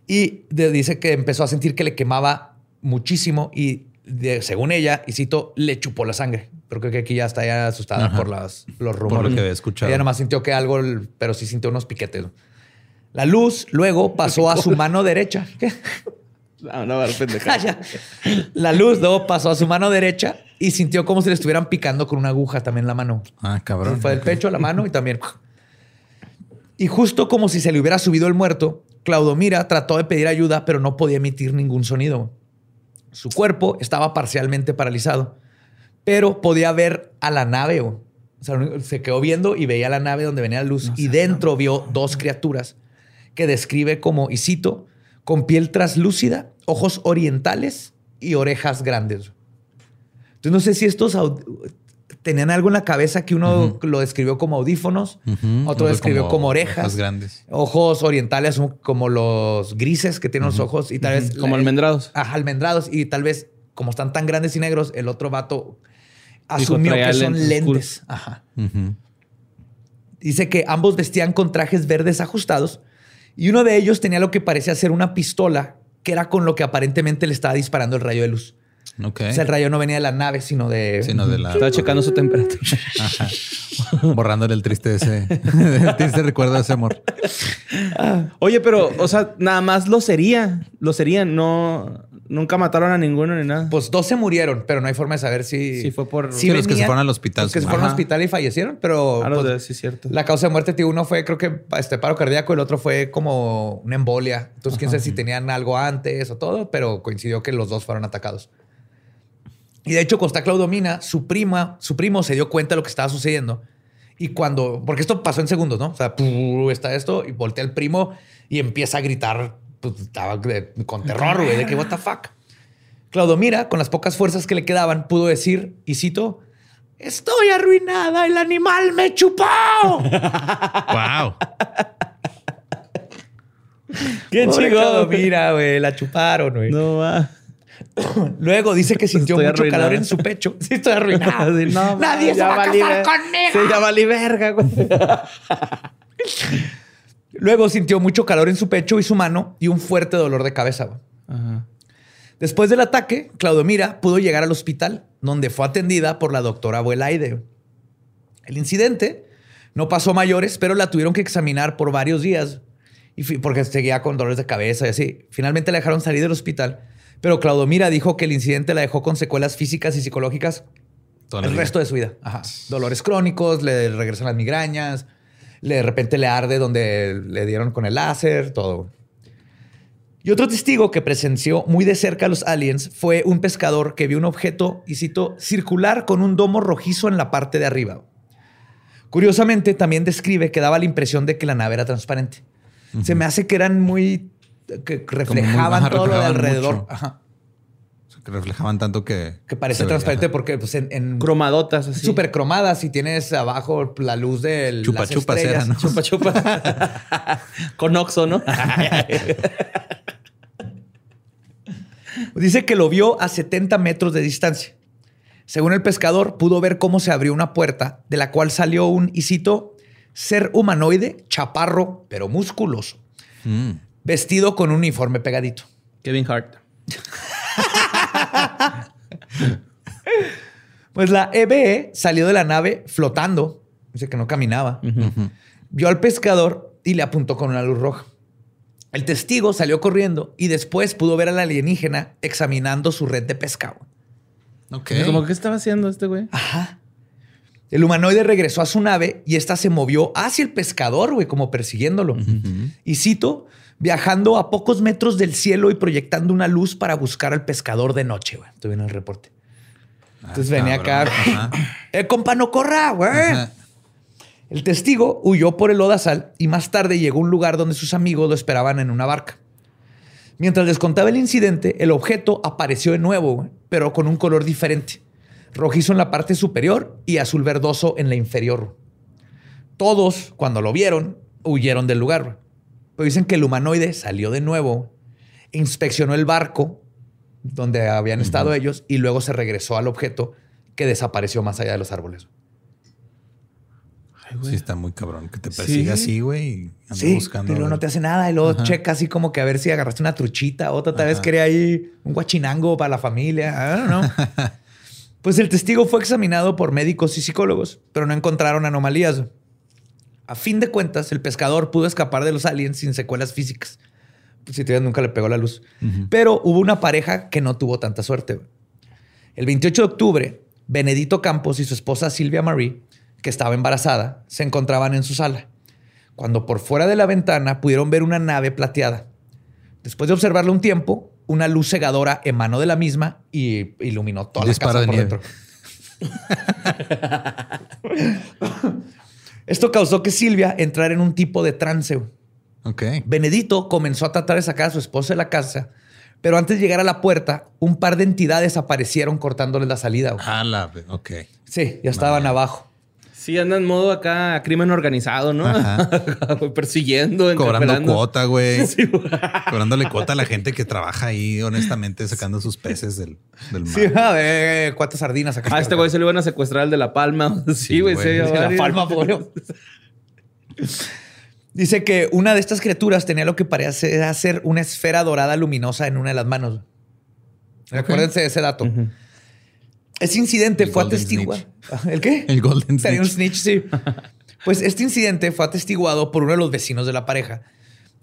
y de- dice que empezó a sentir que le quemaba muchísimo y de- según ella, y cito, le chupó la sangre. Pero creo que aquí ya está ya asustada Ajá. por las, los rumores. Por lo que había escuchado. Ella nomás sintió que algo, pero sí sintió unos piquetes. La luz luego pasó a su mano derecha. ¿Qué? No, no, va a pendejar. *laughs* Ya. La luz luego pasó a su mano derecha y sintió como si le estuvieran picando con una aguja también en la mano. Ah, cabrón. Fue del pecho a la *laughs* mano y también. Y justo como si se le hubiera subido el muerto, Claudomira trató de pedir ayuda, pero no podía emitir ningún sonido. Su cuerpo estaba parcialmente paralizado, pero podía ver a la nave. O sea, se quedó viendo y veía la nave donde venía la luz. y dentro vio dos criaturas que describe como, y cito, con piel traslúcida, ojos orientales y orejas grandes. Entonces no sé si estos tenían algo en la cabeza que uno lo describió como audífonos, otro describió como, orejas orejas. grandes. Ojos orientales como los grises que tienen los ojos y tal vez... Como la- almendrados. Ajá, almendrados. Y tal vez, como están tan grandes y negros, el otro vato asumió que son lentes. Ajá. Dice que ambos vestían con trajes verdes ajustados y uno de ellos tenía lo que parecía ser una pistola, que era con lo que aparentemente le estaba disparando el rayo de luz. Ok. O sea, el rayo no venía de la nave, sino de... Sino de la... Estaba checando su temperatura. borrándole el triste ese... *laughs* el triste recuerdo de ese amor. Oye, pero, o sea, nada más lo sería. Lo serían. No, nunca mataron a ninguno ni nada. Pues dos se murieron, pero no hay forma de saber si... Sí, fue por- Sí, los que se fueron al hospital, Los que se fueron al hospital y fallecieron, pero... Ah, los pues, de- sí, cierto. La causa de muerte, tío, uno fue, creo que este paro cardíaco, el otro fue como una embolia. Entonces, quién sabe si tenían algo antes o todo, pero coincidió que los dos fueron atacados. Y de hecho, Costa Claudomina, su prima, su primo se dio cuenta de lo que estaba sucediendo. Y cuando, porque esto pasó en segundos, ¿no? O sea, está esto y voltea el primo y empieza a gritar, pues, estaba de- con terror, güey, de que what the fuck. Claudomira, con las pocas fuerzas que le quedaban, pudo decir, y cito, estoy arruinada, el animal me chupó. *laughs* ¡Wow! Qué chingón. Claudomira, güey, la chuparon, güey. No va. *coughs* Luego dice que sintió Estoy mucho arruinada. calor en su pecho. *laughs* Sí, estoy arruinado. *laughs* Sí, no, Nadie se va a casar ver- conmigo. Sí, ya valí verga, güey. Luego sintió mucho calor en su pecho y su mano y un fuerte dolor de cabeza. Ajá. Después del ataque, Claudomira pudo llegar al hospital, donde fue atendida por la doctora Abuelaide. El incidente no pasó mayores, pero la tuvieron que examinar por varios días y porque seguía con dolores de cabeza y así. Finalmente la dejaron salir del hospital, pero Claudomira dijo que el incidente la dejó con secuelas físicas y psicológicas Toda la el resto de su vida. Ajá. Dolores crónicos, le regresan las migrañas, le, de repente le arde donde le dieron con el láser, todo. Y otro testigo que presenció muy de cerca a los aliens fue un pescador que vio un objeto, y cito, circular con un domo rojizo en la parte de arriba. Curiosamente, también describe que daba la impresión de que la nave era transparente. Se me hace que eran muy... que reflejaban ajá, todo lo de alrededor. Ajá. Que reflejaban tanto que... Que veía. transparente porque pues, en, en Cromadotas así. súper cromadas y tienes abajo la luz del Chupa las chupas estrellas. era, ¿no? Chupa chupa. *laughs* Con Oxo, ¿no? Dice que lo vio a 70 metros de distancia. Según el pescador, pudo ver cómo se abrió una puerta de la cual salió un, y cito, ser humanoide, chaparro, pero musculoso, Mm. vestido con un uniforme pegadito. Kevin Hart. *laughs* *laughs* Pues la EBE salió de la nave flotando, dice que no caminaba, vio al pescador y le apuntó con una luz roja. El testigo salió corriendo y después pudo ver al alienígena examinando su red de pescado. Ok. Como que estaba haciendo este güey. El humanoide regresó a su nave y esta se movió hacia el pescador, güey, como persiguiéndolo. Y cito, viajando a pocos metros del cielo y proyectando una luz para buscar al pescador de noche, güey. Estoy viendo el reporte. Entonces venía acá. *clears throat* ¡Eh, compa, no corra, güey! Ajá. El testigo huyó por el lodazal y más tarde llegó a un lugar donde sus amigos lo esperaban en una barca. Mientras les contaba el incidente, el objeto apareció de nuevo, güey, pero con un color diferente. Rojizo en la parte superior y azul verdoso en la inferior. Todos, cuando lo vieron, huyeron del lugar. Pero dicen que el humanoide salió de nuevo, inspeccionó el barco donde habían estado ellos y luego se regresó al objeto que desapareció más allá de los árboles. Sí, está muy cabrón que te persiga Sí. así, güey. Sí, buscando. luego no te hace nada. Y luego checa así como que a ver si agarraste una truchita. Otra tal vez quería ahí un guachinango para la familia. Know. *laughs* pues el testigo fue examinado por médicos y psicólogos, pero no encontraron anomalías. A fin de cuentas, el pescador pudo escapar de los aliens sin secuelas físicas. Pues si te nunca le pegó la luz. Pero hubo una pareja que no tuvo tanta suerte. El 28 de octubre, Benedito Campos y su esposa Silvia Marie, que estaba embarazada, se encontraban en su sala, cuando por fuera de la ventana pudieron ver una nave plateada. Después de observarla un tiempo, una luz cegadora emanó de la misma y iluminó toda la casa de por nieve. dentro. *laughs* *laughs* *laughs* Esto causó que Silvia entrara en un tipo de trance. Benedito comenzó a tratar de sacar a su esposa de la casa, pero antes de llegar a la puerta, un par de entidades aparecieron cortándoles la salida. Ah, la... Ok. Sí, ya estaban abajo. Sí, anda en modo acá crimen organizado, ¿no? *laughs* Persiguiendo, Cobrando cuota, güey. *laughs* Sí, güey. Cobrándole cuota a la gente que trabaja ahí, honestamente, sacando sus peces del, del mar. Sí, a ver, cuántas sardinas sacaste. A este güey se lo iban a secuestrar al de La Palma. *laughs* Sí, Sí, güey. güey. sí, Sí, la palma, pobre. Dice que una de estas criaturas tenía lo que parecía ser una esfera dorada luminosa en una de las manos. Acuérdense de ese dato. Ese incidente El fue atestiguado. *laughs* ¿El qué? El Golden Sería un Snitch. snitch, sí. Pues este incidente fue atestiguado por uno de los vecinos de la pareja,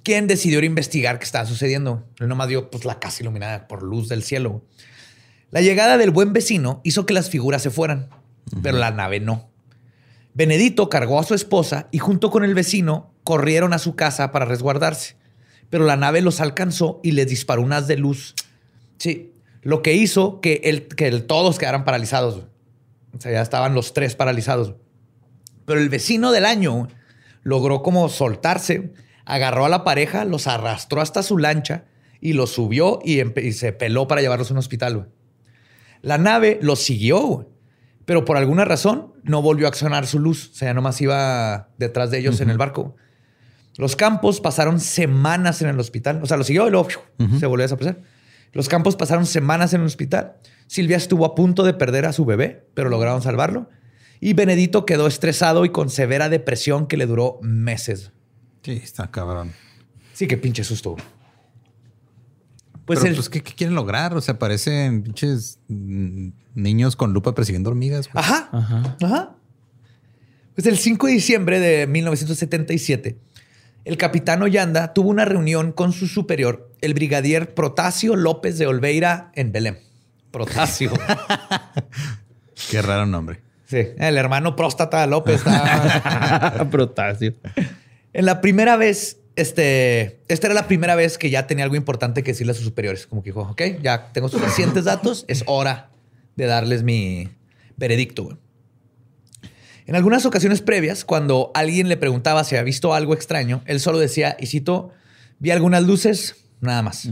quien decidió investigar qué estaba sucediendo. Él nomás dio pues, la casa iluminada por luz del cielo. La llegada del buen vecino hizo que las figuras se fueran, pero la nave no. Benedito cargó a su esposa y junto con el vecino corrieron a su casa para resguardarse, pero la nave los alcanzó y les disparó un haz de luz. Sí, lo que hizo que, el, que el- todos quedaran paralizados. O sea, ya estaban los tres paralizados. Pero el vecino del año logró como soltarse, agarró a la pareja, los arrastró hasta su lancha y los subió y, se peló para llevarlos a un hospital. La nave los siguió, pero por alguna razón no volvió a accionar su luz. O sea, ya nomás iba detrás de ellos en el barco. Los campos pasaron semanas en el hospital. O sea, lo siguió y luego se volvió a desaparecer. Los campos pasaron semanas en el hospital. Silvia estuvo a punto de perder a su bebé, pero lograron salvarlo. Y Benedito quedó estresado y con severa depresión que le duró meses. Sí, está cabrón. Sí, qué pinche susto. Pues, Pero, el- pues, ¿qué, qué quieren lograr? O sea, parecen pinches mm, niños con lupa persiguiendo hormigas. güey. Ajá. Ajá. Pues el 5 de diciembre de 1977, el capitán Ollanda tuvo una reunión con su superior, el brigadier Protasio López de Olveira en Belém. Protasio. *laughs* Qué raro nombre. sí, el hermano próstata López. *laughs* Protasio. En la primera vez, este, esta era la primera vez que ya tenía algo importante que decirle a sus superiores. Como que dijo, ok, ya tengo suficientes datos, es hora de darles mi veredicto. Güey". En algunas ocasiones previas, cuando alguien le preguntaba si había visto algo extraño, él solo decía, y cito, vi algunas luces, nada más.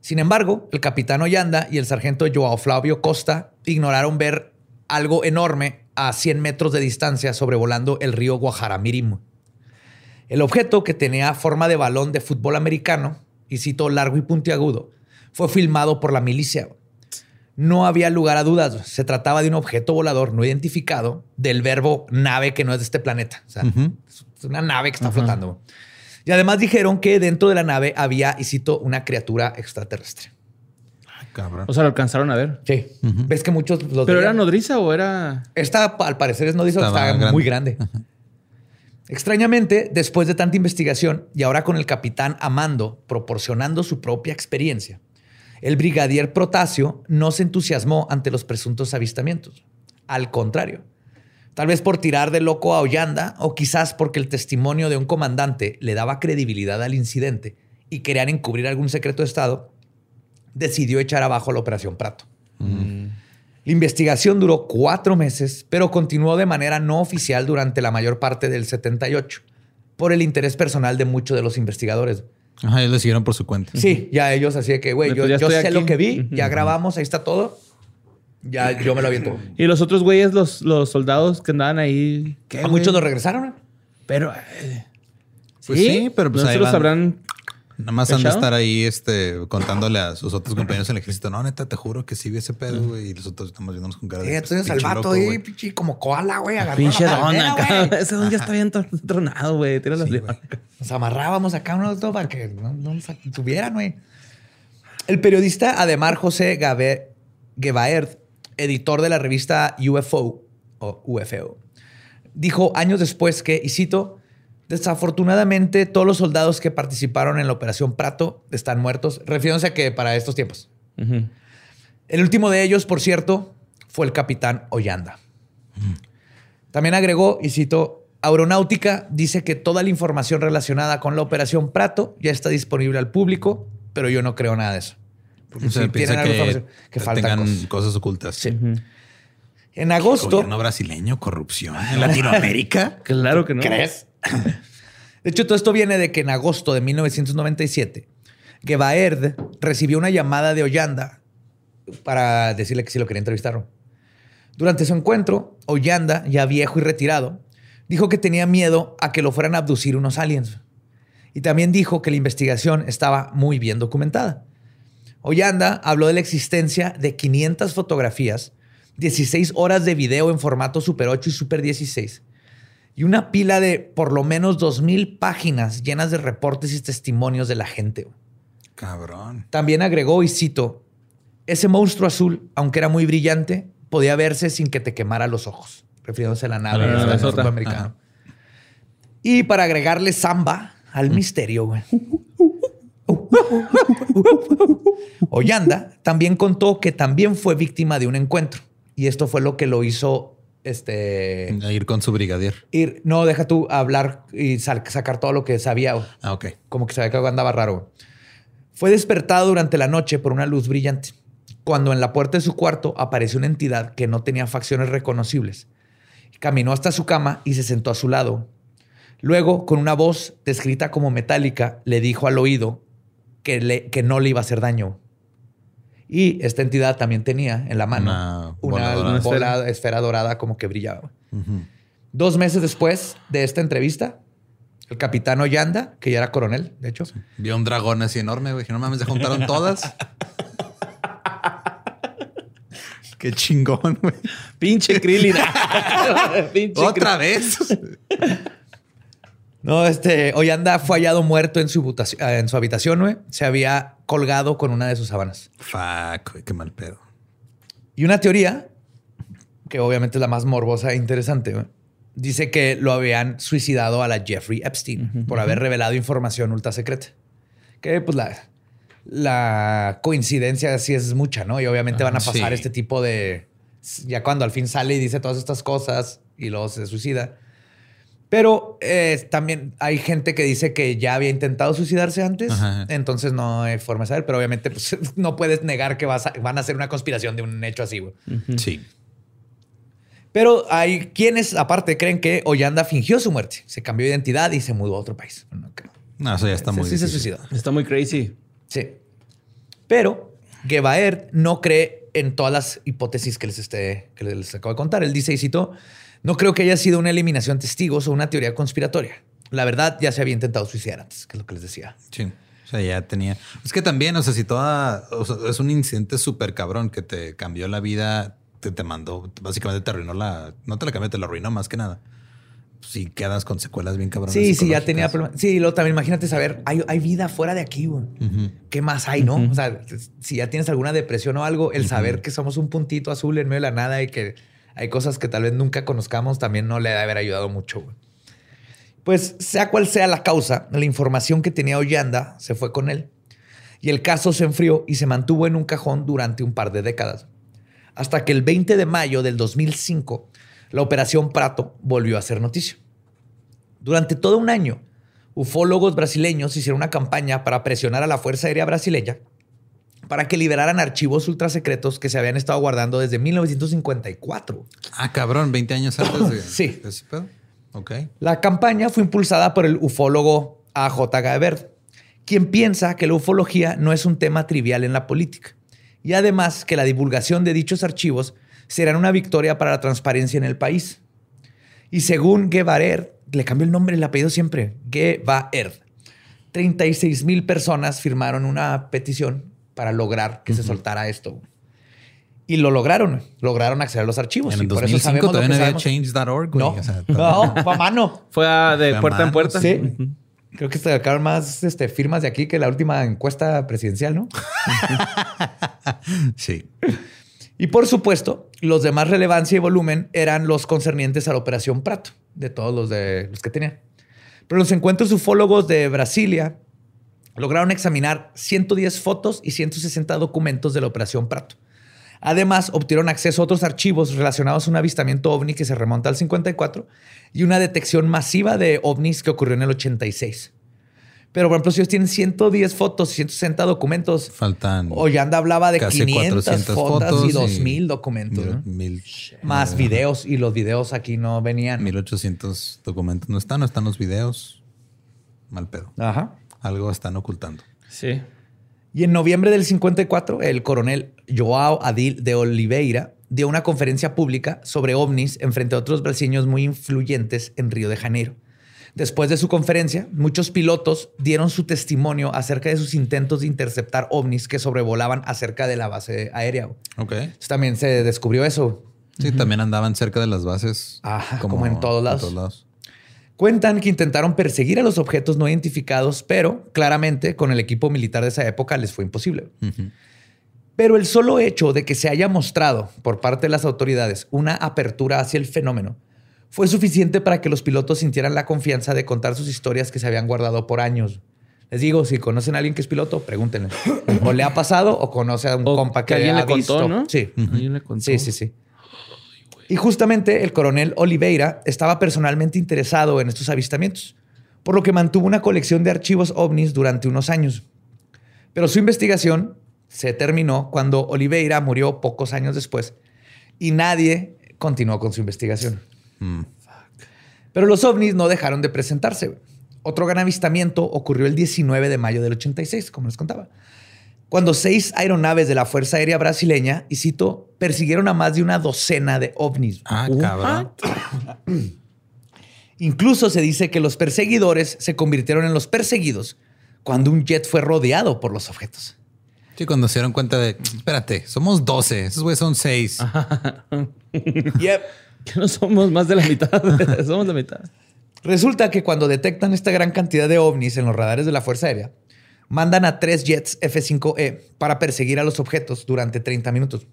Sin embargo, el capitán Ollanda y el sargento Joao Flavio Costa ignoraron ver algo enorme a 100 metros de distancia sobrevolando el río Guajaramirim. El objeto, que tenía forma de balón de fútbol americano, y cito largo y puntiagudo, fue filmado por la milicia. No había lugar a dudas. Se trataba de un objeto volador no identificado del verbo nave que no es de este planeta. O sea, es una nave que está flotando. Y además dijeron que dentro de la nave había, y cito, una criatura extraterrestre. Ay, cabrón. O sea, lo alcanzaron a ver. Sí. ¿Ves que muchos los ¿Pero era nodriza o era...? Esta, al parecer, es no dice, Estaba está grande. muy grande. Extrañamente, después de tanta investigación y ahora con el capitán Amando proporcionando su propia experiencia, el brigadier Protasio no se entusiasmó ante los presuntos avistamientos. Al contrario, tal vez por tirar de loco a Ollanda o quizás porque el testimonio de un comandante le daba credibilidad al incidente y querían encubrir algún secreto de Estado, decidió echar abajo la operación Prato. La investigación duró cuatro meses, pero continuó de manera no oficial durante la mayor parte del 78, por el interés personal de muchos de los investigadores. Ajá, ellos le siguieron por su cuenta. Sí, ya ellos así de que, güey, yo, yo sé aquí. lo que vi, ya grabamos, ahí está todo. Ya yo me lo aviento. Y los otros güeyes, los, los soldados que andaban ahí... ¿qué, A güey? muchos los regresaron. ¿eh? Pero... eh, Pues sí, pero pues no ahí se los van. habrán... Nada más han de estar ahí este, contándole a sus otros compañeros en el ejército. No, neta, te juro que sí vi ese pedo, güey. Y los otros estamos viéndonos con cara de. Eh, pues, entonces al vato ahí, güey. pinche, como koala, güey, Pinche don acá. güey. Ese don ya está bien tronado, güey. Tíralo al Sí. Nos amarrábamos acá uno todo para que no, no nos tuvieran, güey. El periodista Ademar José Gabe- Gebaerd, editor de la revista UFO o UFO, dijo años después que, y cito, desafortunadamente todos los soldados que participaron en la operación Prato están muertos, refiriéndose a que para estos tiempos. El último de ellos, por cierto, fue el capitán Ollanda. También agregó, y cito, Aeronáutica dice que toda la información relacionada con la operación Prato ya está disponible al público, pero yo no creo nada de eso. Porque O sea, piensa tienen algo que, información que faltan tengan cosas. cosas. ocultas. Sí. En agosto, Gobierno brasileño, corrupción en Latinoamérica. *laughs* Claro que no. ¿Crees? *coughs* De hecho, todo esto viene de que en agosto de 1997, Gebaerd recibió una llamada de Ollanda para decirle que sí lo quería entrevistar. Durante su encuentro, Ollanda, ya viejo y retirado, dijo que tenía miedo a que lo fueran a abducir unos aliens. Y también dijo que la investigación estaba muy bien documentada. Ollanda habló de la existencia de 500 fotografías, 16 horas de video en formato Super 8 y Super 16 y una pila de por lo menos 2.000 páginas llenas de reportes y testimonios de la gente. Cabrón. También agregó, y cito, ese monstruo azul, aunque era muy brillante, podía verse sin que te quemara los ojos, refiriéndose a la nave sota. norte americano. Y para agregarle samba al misterio, güey. Ollanda también contó que también fue víctima de un encuentro. Y esto fue lo que lo hizo este, A ir con su brigadier. ir, no, deja tú hablar y sacar todo lo que sabía. Ah, ok. Como que sabía que algo andaba raro. Fue despertado durante la noche por una luz brillante, cuando en la puerta de su cuarto apareció una entidad que no tenía facciones reconocibles. Caminó hasta su cama y se sentó a su lado. Luego, con una voz descrita como metálica, le dijo al oído que, le- que no le iba a hacer daño. Y esta entidad también tenía en la mano Una una, bola esfera dorada como que brillaba. Dos meses después de esta entrevista, el capitán Ollanda, que ya era coronel, de hecho, Vio un dragón así enorme, güey. que No mames, se juntaron todas. *laughs* Qué chingón, güey. Pinche Krillin. *laughs* *laughs* Pinche Otra vez. No, este Ollanda fue hallado muerto en su, en su habitación, güey. Se había colgado con una de sus sábanas. Fuck, güey, qué mal pedo. Y una teoría, que obviamente es la más morbosa e interesante, güey, dice que lo habían suicidado a la Jeffrey Epstein por haber revelado información ultra secreta. Que pues la, la coincidencia sí es mucha, ¿no? Y obviamente van a Ah, pasar sí. este tipo de... Ya cuando al fin sale y dice todas estas cosas y luego se suicida. Pero eh, también hay gente que dice que ya había intentado suicidarse antes, Ajá. entonces no hay forma de saber, pero obviamente pues, *laughs* no puedes negar que vas a- van a hacer una conspiración de un hecho así, güey. Sí. Pero hay quienes, aparte, creen que Ollanda fingió su muerte, se cambió de identidad y se mudó a otro país. No creo. No, eso ya está muy sí se suicidó. Está muy crazy. Sí. Pero Gebaert no cree en todas las hipótesis que les, esté, que les acabo de contar. Él dice, y cito, no creo que haya sido una eliminación de testigos o una teoría conspiratoria. La verdad, ya se había intentado suicidar antes, que es lo que les decía. Sí. O sea, ya tenía. Es que también, o sea, si toda. o sea, es un incidente súper cabrón que te cambió la vida, te, te mandó, básicamente te arruinó la. No te la cambió, te la arruinó más que nada. Si quedas con secuelas bien cabronas. Sí, sí, ya tenía problemas. Sí, luego también imagínate saber, hay, hay vida fuera de aquí, güey. ¿Qué más hay, no? O sea, si ya tienes alguna depresión o algo, el saber que somos un puntito azul en medio de la nada y que hay cosas que tal vez nunca conozcamos también no le debe haber ayudado mucho. Pues sea cual sea la causa, la información que tenía Ollanda se fue con él y el caso se enfrió y se mantuvo en un cajón durante un par de décadas. Hasta que el 20 de mayo del 2005, la Operación Prato volvió a ser noticia. Durante todo un año, ufólogos brasileños hicieron una campaña para presionar a la Fuerza Aérea Brasileña para que liberaran archivos ultrasecretos que se habían estado guardando desde 1954. Ah, cabrón, 20 años antes de. *laughs* Sí. de ese pedo. Ok. La campaña fue impulsada por el ufólogo A.J. Gaebert, quien piensa que la ufología no es un tema trivial en la política y además que la divulgación de dichos archivos será una victoria para la transparencia en el país. Y según Gebaert, le cambió el nombre y el apellido siempre, Gebaert, 36 mil personas firmaron una petición para lograr que se soltara esto. Y lo lograron, lograron acceder a los archivos. en y el por eso 2005 sabemos lo todavía que no había change.org. No, O sea, *laughs* no, fue a mano. Fue a- de Fue a puerta en puerta. Sí. Creo que se sacaron más este, firmas de aquí que la última encuesta presidencial, ¿no? *laughs* Sí. Y por supuesto, los de más relevancia y volumen eran los concernientes a la Operación Prato, de todos los, de, los que tenían. Pero los encuentros ufólogos de Brasilia lograron examinar 110 fotos y 160 documentos de la Operación Prato, Además, obtuvieron acceso a otros archivos relacionados a un avistamiento ovni que se remonta al 54 y una detección masiva de ovnis que ocurrió en el 86. Pero, por ejemplo, si ellos tienen 110 fotos, 160 documentos, Faltan Ollanda hablaba de casi 500 400 fotos, y fotos y 2000 documentos. mil, ¿no? mil- Más eh, videos y los videos aquí no venían. 1800 documentos. No están, no están los videos. Mal pedo. Ajá. Algo están ocultando. Sí. Y en noviembre del 54, el coronel Joao Adil de Oliveira dio una conferencia pública sobre ovnis en frente a otros brasileños muy influyentes en Río de Janeiro. Después de su conferencia, muchos pilotos dieron su testimonio acerca de sus intentos de interceptar ovnis que sobrevolaban acerca de la base aérea. Ok. Entonces, también se descubrió eso. Sí, también andaban cerca de las bases. Ajá, como en todos lados. lados. Cuentan que intentaron perseguir a los objetos no identificados, pero claramente con el equipo militar de esa época les fue imposible. Pero el solo hecho de que se haya mostrado por parte de las autoridades una apertura hacia el fenómeno fue suficiente para que los pilotos sintieran la confianza de contar sus historias que se habían guardado por años. Les digo, si conocen a alguien que es piloto, pregúntenle. O le ha pasado o conoce a un O compa que, que alguien ha le contó, visto. ¿no? Sí. Alguien le contó. Sí, sí, sí. Y justamente el coronel Oliveira estaba personalmente interesado en estos avistamientos, por lo que mantuvo una colección de archivos ovnis durante unos años. Pero su investigación se terminó cuando Oliveira murió pocos años después y nadie continuó con su investigación. Mm. Pero los ovnis no dejaron de presentarse. Otro gran avistamiento ocurrió el 19 de mayo del 86, como les contaba, cuando seis aeronaves de la Fuerza Aérea Brasileña, y cito, persiguieron a más de una docena de ovnis. Ah, cabrón. *coughs* Incluso se dice que los perseguidores se convirtieron en los perseguidos cuando un jet fue rodeado por los objetos. Sí, cuando se dieron cuenta de, espérate, somos 12, esos güeyes son 6. *laughs* Yep. Que no somos más de la mitad. *laughs* somos la mitad. Resulta que cuando detectan esta gran cantidad de ovnis en los radares de la Fuerza Aérea, mandan a tres jets F-5E para perseguir a los objetos durante 30 minutos.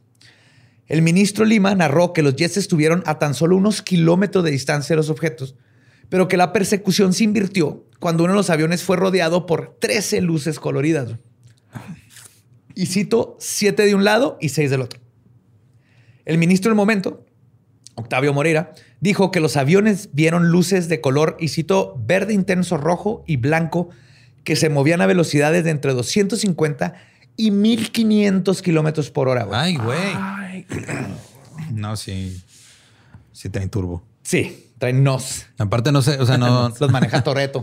El ministro Lima narró que los jets estuvieron a tan solo unos kilómetros de distancia de los objetos, pero que la persecución se invirtió cuando uno de los aviones fue rodeado por 13 luces coloridas. Y cito, siete de un lado y seis del otro. El ministro del momento, Octavio Moreira, dijo que los aviones vieron luces de color, y cito, verde intenso rojo y blanco que se movían a velocidades de entre 250 y 1500 kilómetros por hora. güey. Ay, güey. *clears throat* No, sí. Sí traen turbo. Sí, traen nos. Aparte, no sé, o sea, *laughs* no. Los maneja Toreto.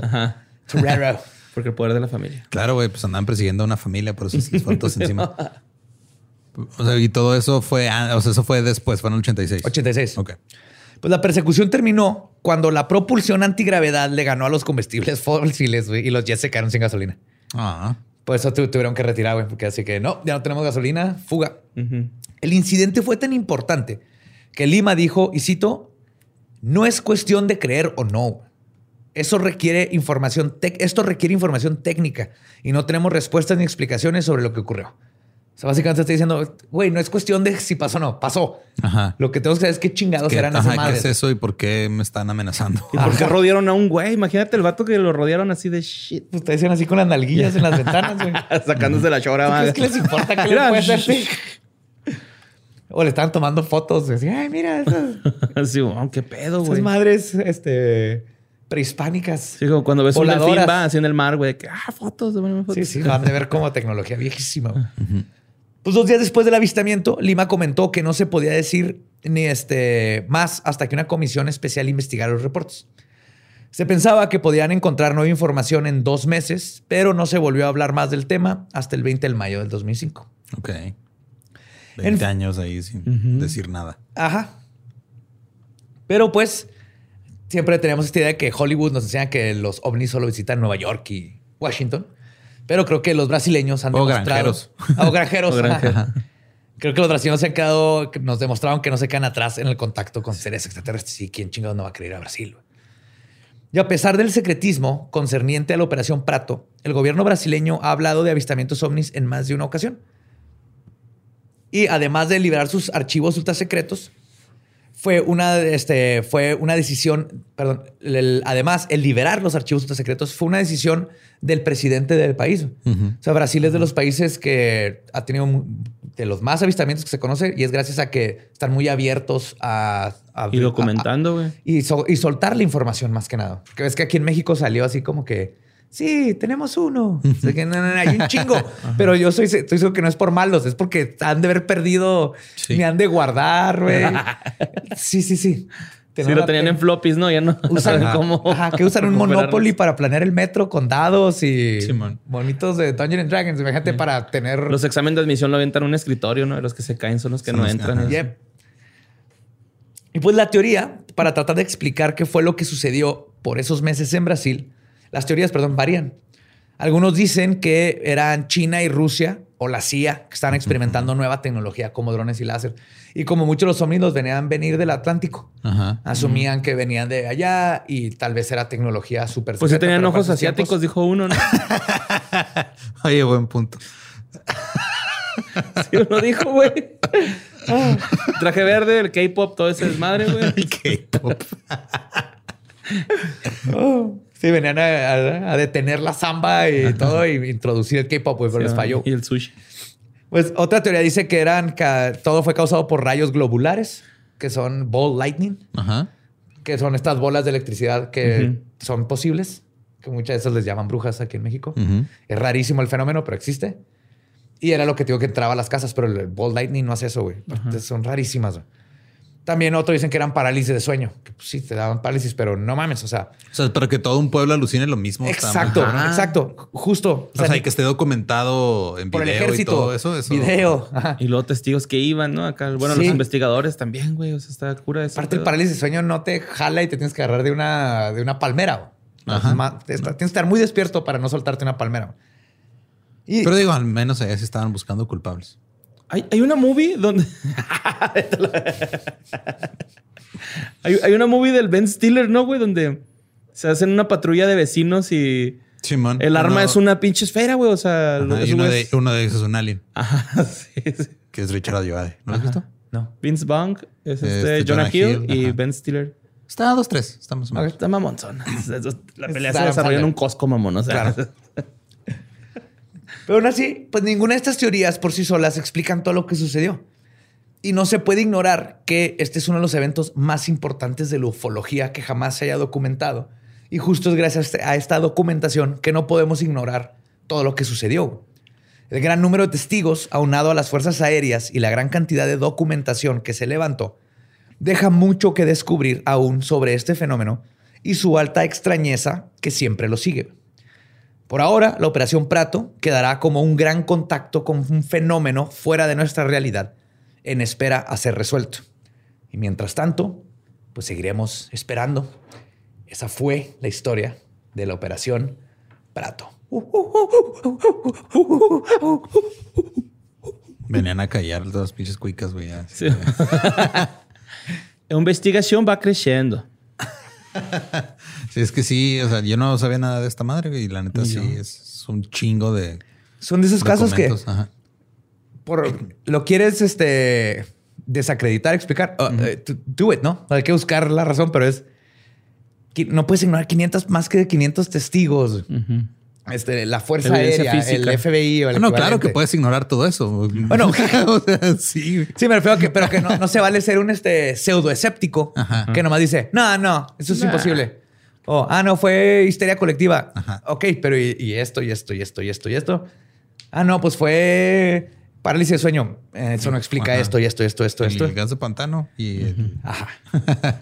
Torero. *laughs* Porque el poder de la familia. Claro, güey, pues andaban persiguiendo a una familia, por eso se les faltó *laughs* encima. O sea, y todo eso fue, ah, o sea, eso fue después, fue en el 86. 86. Ok. Pues la persecución terminó cuando la propulsión antigravedad le ganó a los combustibles *laughs* fósiles y los jets se quedaron sin gasolina. Ah, Por eso tu- tuvieron que retirar, güey, porque así que no, ya no tenemos gasolina, fuga. El incidente fue tan importante que Lima dijo, y cito, no es cuestión de creer o no. Eso requiere información, esto requiere información técnica y no tenemos respuestas ni explicaciones sobre lo que ocurrió. O sea, básicamente está diciendo, güey, no es cuestión de si pasó o no, pasó. Ajá. Lo que tenemos que saber es qué chingados ¿Qué, eran ajá, esas ¿qué madres. es eso y por qué me están amenazando? ¿Y por qué rodearon a un güey? Imagínate el vato que lo rodearon así de shit. Pues te dicen así con las nalguillas en las ventanas, güey. *laughs* Sacándose la chora. ¿Tú madre. crees que les importa que le puede hacer? *laughs* O le estaban tomando fotos. Así, ay, mira, esas, *laughs* Así, wow, qué pedo, esas güey. madres este, prehispánicas. Sí, como cuando ves un delfín Voladoras. va así en el mar, güey. que, ah, fotos, fotos. Sí, sí, van de ver como tecnología viejísima. güey. Pues dos días después del avistamiento, Lima comentó que no se podía decir ni este más hasta que una comisión especial investigara los reportes. Se pensaba que podían encontrar nueva información en dos meses, pero no se volvió a hablar más del tema hasta el 20 de mayo del 2005. Ok. 20 En- años ahí sin decir nada. Ajá. Pero pues siempre tenemos esta idea de que Hollywood nos enseña que los ovnis solo visitan Nueva York y Washington. Pero creo que los brasileños han O demostrado... granjeros. *laughs* O granjeros. *laughs* O granjeros. ajá. Creo que los brasileños se han quedado, que nos demostraron que no se quedan atrás en el contacto con seres extraterrestres. Y quién chingados no va a querer ir a Brasil. Y a pesar del secretismo concerniente a la operación Prato, el gobierno brasileño ha hablado de avistamientos ovnis en más de una ocasión. Y además de liberar sus archivos ultra secretos, fue una, este, fue una decisión, perdón, el- además, el liberar los archivos secretos fue una decisión del presidente del país. O sea, Brasil es de los países que ha tenido de los más avistamientos que se conoce y es gracias a que están muy abiertos a... a- Y documentando, güey. y, so- y soltar la información más que nada. Porque ves que aquí en México salió así como que... Sí, tenemos uno. O sea que no, no, no, hay un chingo. *laughs* Pero yo soy, estoy seguro que no es por malos, es porque han de haber perdido, Sí. ni han de guardar, güey. *laughs* Sí, sí, sí. Si lo tenían en floppies, ¿no? Ya no Usan, saben cómo. *laughs* Ajá, que usan un. Monopoly para planear el metro con dados y bonitos de Dungeons and Dragons. Imagínate para tener. Los exámenes de admisión lo aventan en un escritorio, ¿no? Los que se caen son los que Son no los- entran. ajá. Yep. Y pues la teoría, para tratar de explicar qué fue lo que sucedió por esos meses en Brasil, las teorías, perdón, varían. Algunos dicen que eran China y Rusia o la CIA que estaban experimentando nueva tecnología como drones y láser. Y como muchos de los ovnis los venían venir del Atlántico. Ajá. Asumían que venían de allá y tal vez era tecnología súper Pues secreta, tenían ojos asiáticos, tiempos- dijo uno, ¿no? *laughs* Oye, buen punto. Sí, uno dijo, güey. Ah, *laughs* Traje verde, el K-pop, todo ese desmadre, güey. El K-pop. *laughs* Sí, venían a, a- a detener la samba y todo y introducir el K-pop, güey, pero les falló. Y el sushi. Pues otra teoría dice que eran todo fue causado por rayos globulares, que son ball lightning, Ajá. que son estas bolas de electricidad que son posibles, que muchas de esas les llaman brujas aquí en México. Es rarísimo el fenómeno, pero existe. Y era lo que digo que entraba a las casas, pero el ball lightning no hace eso, güey. Son rarísimas. güey. También otros dicen que eran parálisis de sueño, que pues, sí te daban parálisis, pero no mames, o sea, O sea, para que todo un pueblo alucine lo mismo. exacto, exacto, justo. O sea, y que esté documentado en por el video ejército, y todo eso. eso video. Ajá. Y luego testigos que iban, ¿no? Acá, bueno, Sí. los investigadores también, güey. O sea, está cura eso. Aparte, el parálisis de sueño no te jala y te tienes que agarrar de una, de una palmera. güey. Ajá. Es más, te- Tienes que estar muy despierto para no soltarte una palmera. Y Pero digo, al menos allá sí estaban buscando culpables. Hay, hay una movie donde. hay, hay una movie del Ben Stiller, ¿no, güey? Donde se hacen una patrulla de vecinos y el arma Uno- es una pinche esfera, güey. O sea, Ajá, esos y uno de, uno de ellos es un alien, Ajá, *laughs* sí, sí. que es Richard Ayoade. ¿No lo has visto? no. Vince Vaughn es este, Este, Jonah, Jonah Hill, Hill, y ajá. Ben Stiller. Está a dos, tres. Estamos más. Está mamonzón. *laughs* La pelea se Adam desarrolla en un Costco, mamón. O sea, Claro. *laughs* Pero aún así, pues ninguna de estas teorías por sí solas explican todo lo que sucedió. Y no se puede ignorar que este es uno de los eventos más importantes de la ufología que jamás se haya documentado. Y justo es gracias a esta documentación que no podemos ignorar todo lo que sucedió. El gran número de testigos, aunado a las fuerzas aéreas y la gran cantidad de documentación que se levantó, deja mucho que descubrir aún sobre este fenómeno y su alta extrañeza que siempre lo sigue. Por ahora, la Operación Prato quedará como un gran contacto con un fenómeno fuera de nuestra realidad, en espera a ser resuelto. Y mientras tanto, pues seguiremos esperando. Esa fue la historia de la Operación Prato. Venían a callar todas las pinches cuicas, güey. sí. *laughs* La investigación va creciendo. *laughs* Sí, es que sí, o sea, yo no sabía nada de esta madre, y la neta sí, es un chingo de Son de esos casos que. Ajá. por, lo quieres este, desacreditar, explicar. Uh, to- do it, ¿no? Hay que buscar la razón, pero es... No puedes ignorar 500, más que 500 testigos. Este, la Fuerza Aérea, física. el FBI o el Ah, no, claro que puedes ignorar todo eso. Bueno. *laughs* o sea, sí. Sí, me refiero a que, pero que no, no se vale ser un este, pseudo escéptico Ajá. que nomás dice, no, no, eso es Nah. imposible. O, ah, no, fue histeria colectiva. Ajá. Ok, pero y, y esto, y esto, y esto, y esto, y esto. Ah, no, pues fue parálisis de sueño. Eso no explica Ajá. esto, y esto, y esto, esto, esto. El gas de pantano y el, Ajá. *laughs*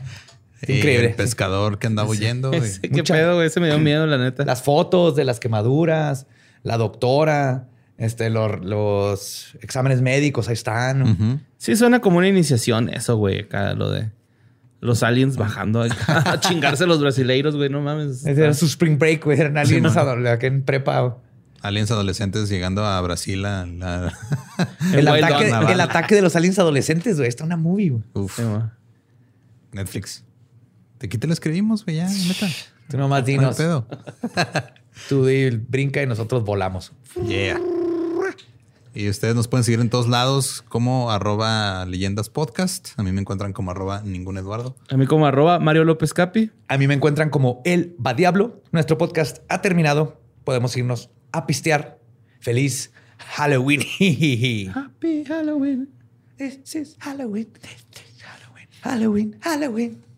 Increíble. el pescador que andaba huyendo. *laughs* Ese, ¿Qué Mucha- pedo, güey? Ese me dio miedo, la neta. Las fotos de las quemaduras, la doctora, este, los, los exámenes médicos, ahí están. Sí, suena como una iniciación eso, güey. Acá lo de los aliens bajando *laughs* a chingarse a los brasileiros, güey. No mames. Ese era su spring break, güey. Eran aliens adol- acá en prepa. Aliens adolescentes llegando a Brasil a la... El, ataque, Dawn, el ataque de los aliens adolescentes, güey. Está una movie, güey. Uf, Sí. Netflix. De aquí te lo escribimos, güey, ya, neta. Tú nomás No dinos. pedo. Tú brinca y nosotros volamos. Yeah. Y ustedes nos pueden seguir en todos lados como arroba leyendas podcast. A mí me encuentran como arroba ningún Eduardo. A mí como arroba Mario López Capi. A mí me encuentran como El Va Diablo. Nuestro podcast ha terminado. Podemos irnos a pistear. Feliz Halloween. *laughs* Happy Halloween. This is Halloween. This is Halloween. Halloween. Halloween.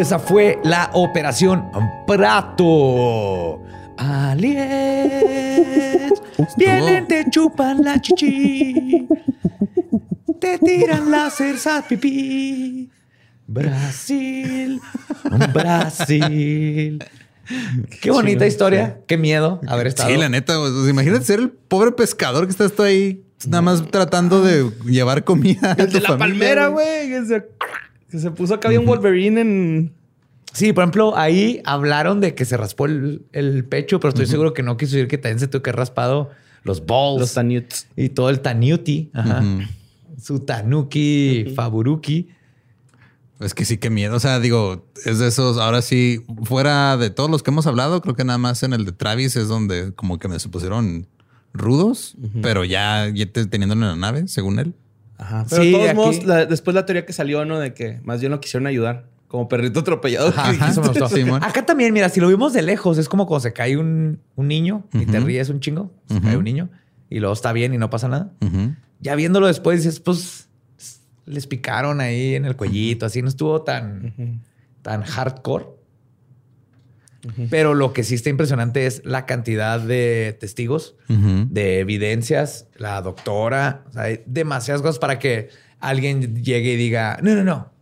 Esa fue la operación Prato. Aliens vienen, te chupan la chichi, te tiran láseres al pipí. Brasil, Brasil. *laughs* Qué bonita historia. Qué miedo haber estado. Sí, la neta. Pues, imagínate ser el pobre pescador que estás tú ahí nada más tratando de llevar comida. a El tu de la familia, palmera, güey. Que se, puso acá bien Wolverine en. Sí, por ejemplo, ahí hablaron de que se raspó el, el pecho, pero estoy seguro que no quiso decir que también se tuvo que raspado los balls Los Tanuts. y todo el tanuti. Ajá. Su tanuki, faburuki. Es que sí, qué miedo. O sea, digo, es de esos. Ahora sí, fuera de todos los que hemos hablado, creo que nada más en el de Travis es donde como que me supusieron rudos, pero ya, ya te- teniéndolo en la nave, según él. Ajá. Pero Sí, de todos aquí- modos, la- después la teoría que salió, ¿no? De que más bien no quisieron ayudar. Como perrito atropellado. Ajá, *laughs* eso me gustó. Simón. Acá también, mira, si lo vimos de lejos, es como cuando se cae un, un niño y te ríes un chingo. Se cae un niño y luego está bien y no pasa nada. Ya viéndolo después dices, pues les picaron ahí en el cuellito, así no estuvo tan, tan hardcore. Pero lo que sí está impresionante es la cantidad de testigos, de evidencias, la doctora, o sea, hay demasiadas cosas para que alguien llegue y diga, no, no, no,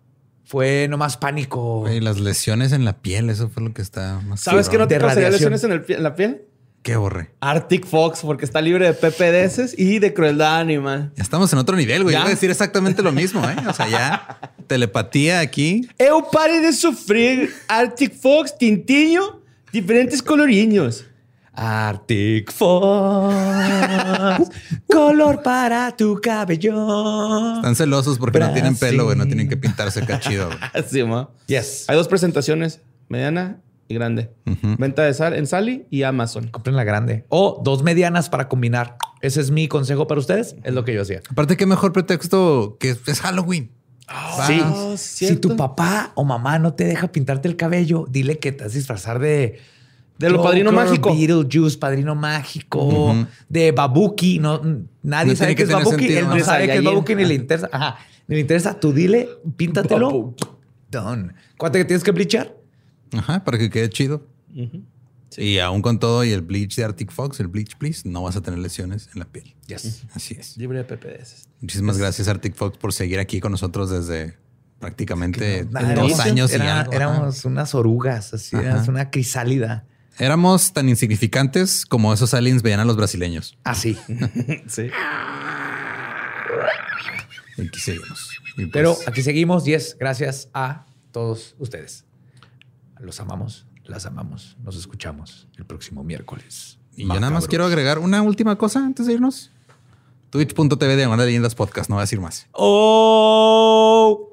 fue nomás pánico. Güey, las lesiones en la piel, eso fue lo que está más. ¿Sabes qué no de te radiación. lesiones en, el en la piel? Qué borre. Arctic Fox, porque está libre de PPDS y de crueldad animal. Ya estamos en otro nivel, güey. ¿Ya? Yo Voy a decir exactamente lo mismo, ¿eh? O sea, ya telepatía aquí. Eu pare de sufrir Arctic Fox, tintiño, diferentes coloriños. Arctic Fox, *laughs* color para tu cabello. Están celosos porque no tienen pelo, güey. No tienen que pintarse cachido. güey. *laughs* Así, ma. Yes. Hay dos presentaciones, mediana y grande. Venta de sal en Sally y Amazon. Compren la grande. O dos medianas para combinar. Ese es mi consejo para ustedes. Es lo que yo hacía. Aparte, qué mejor pretexto que es Halloween. Sí. Ah, si cierto. tu papá o mamá no te deja pintarte el cabello, dile que te vas a disfrazar de... De lo padrino mágico. Beetlejuice, padrino mágico, de Babuki. No, nadie No sabe que es Babuki. sentido, Él no sabe qué es Saiyajin. Babuki ni le interesa. Ajá. Ni le interesa. Tú dile, píntatelo. Babuki. Done. ¿Cuánto que tienes que blichar? Ajá, para que quede chido. Y aún con todo y el bleach de Arctic Fox, el bleach, please, no vas a tener lesiones en la piel. Yes. Así es. Libre de PPDS. Muchísimas gracias, Arctic Fox, por seguir aquí con nosotros desde prácticamente dos años y. Ajá. Éramos unas orugas, así, éramos una crisálida. Éramos tan insignificantes como esos aliens veían a los brasileños. Así. Sí. *laughs* Y aquí seguimos. Y pues, Pero aquí seguimos y es gracias a todos ustedes. Los amamos, las amamos. Nos escuchamos el próximo miércoles. Y yo nada más quiero agregar una última cosa antes de irnos. Twitch.tv de Leyendas Podcast, no voy a decir más. Oh.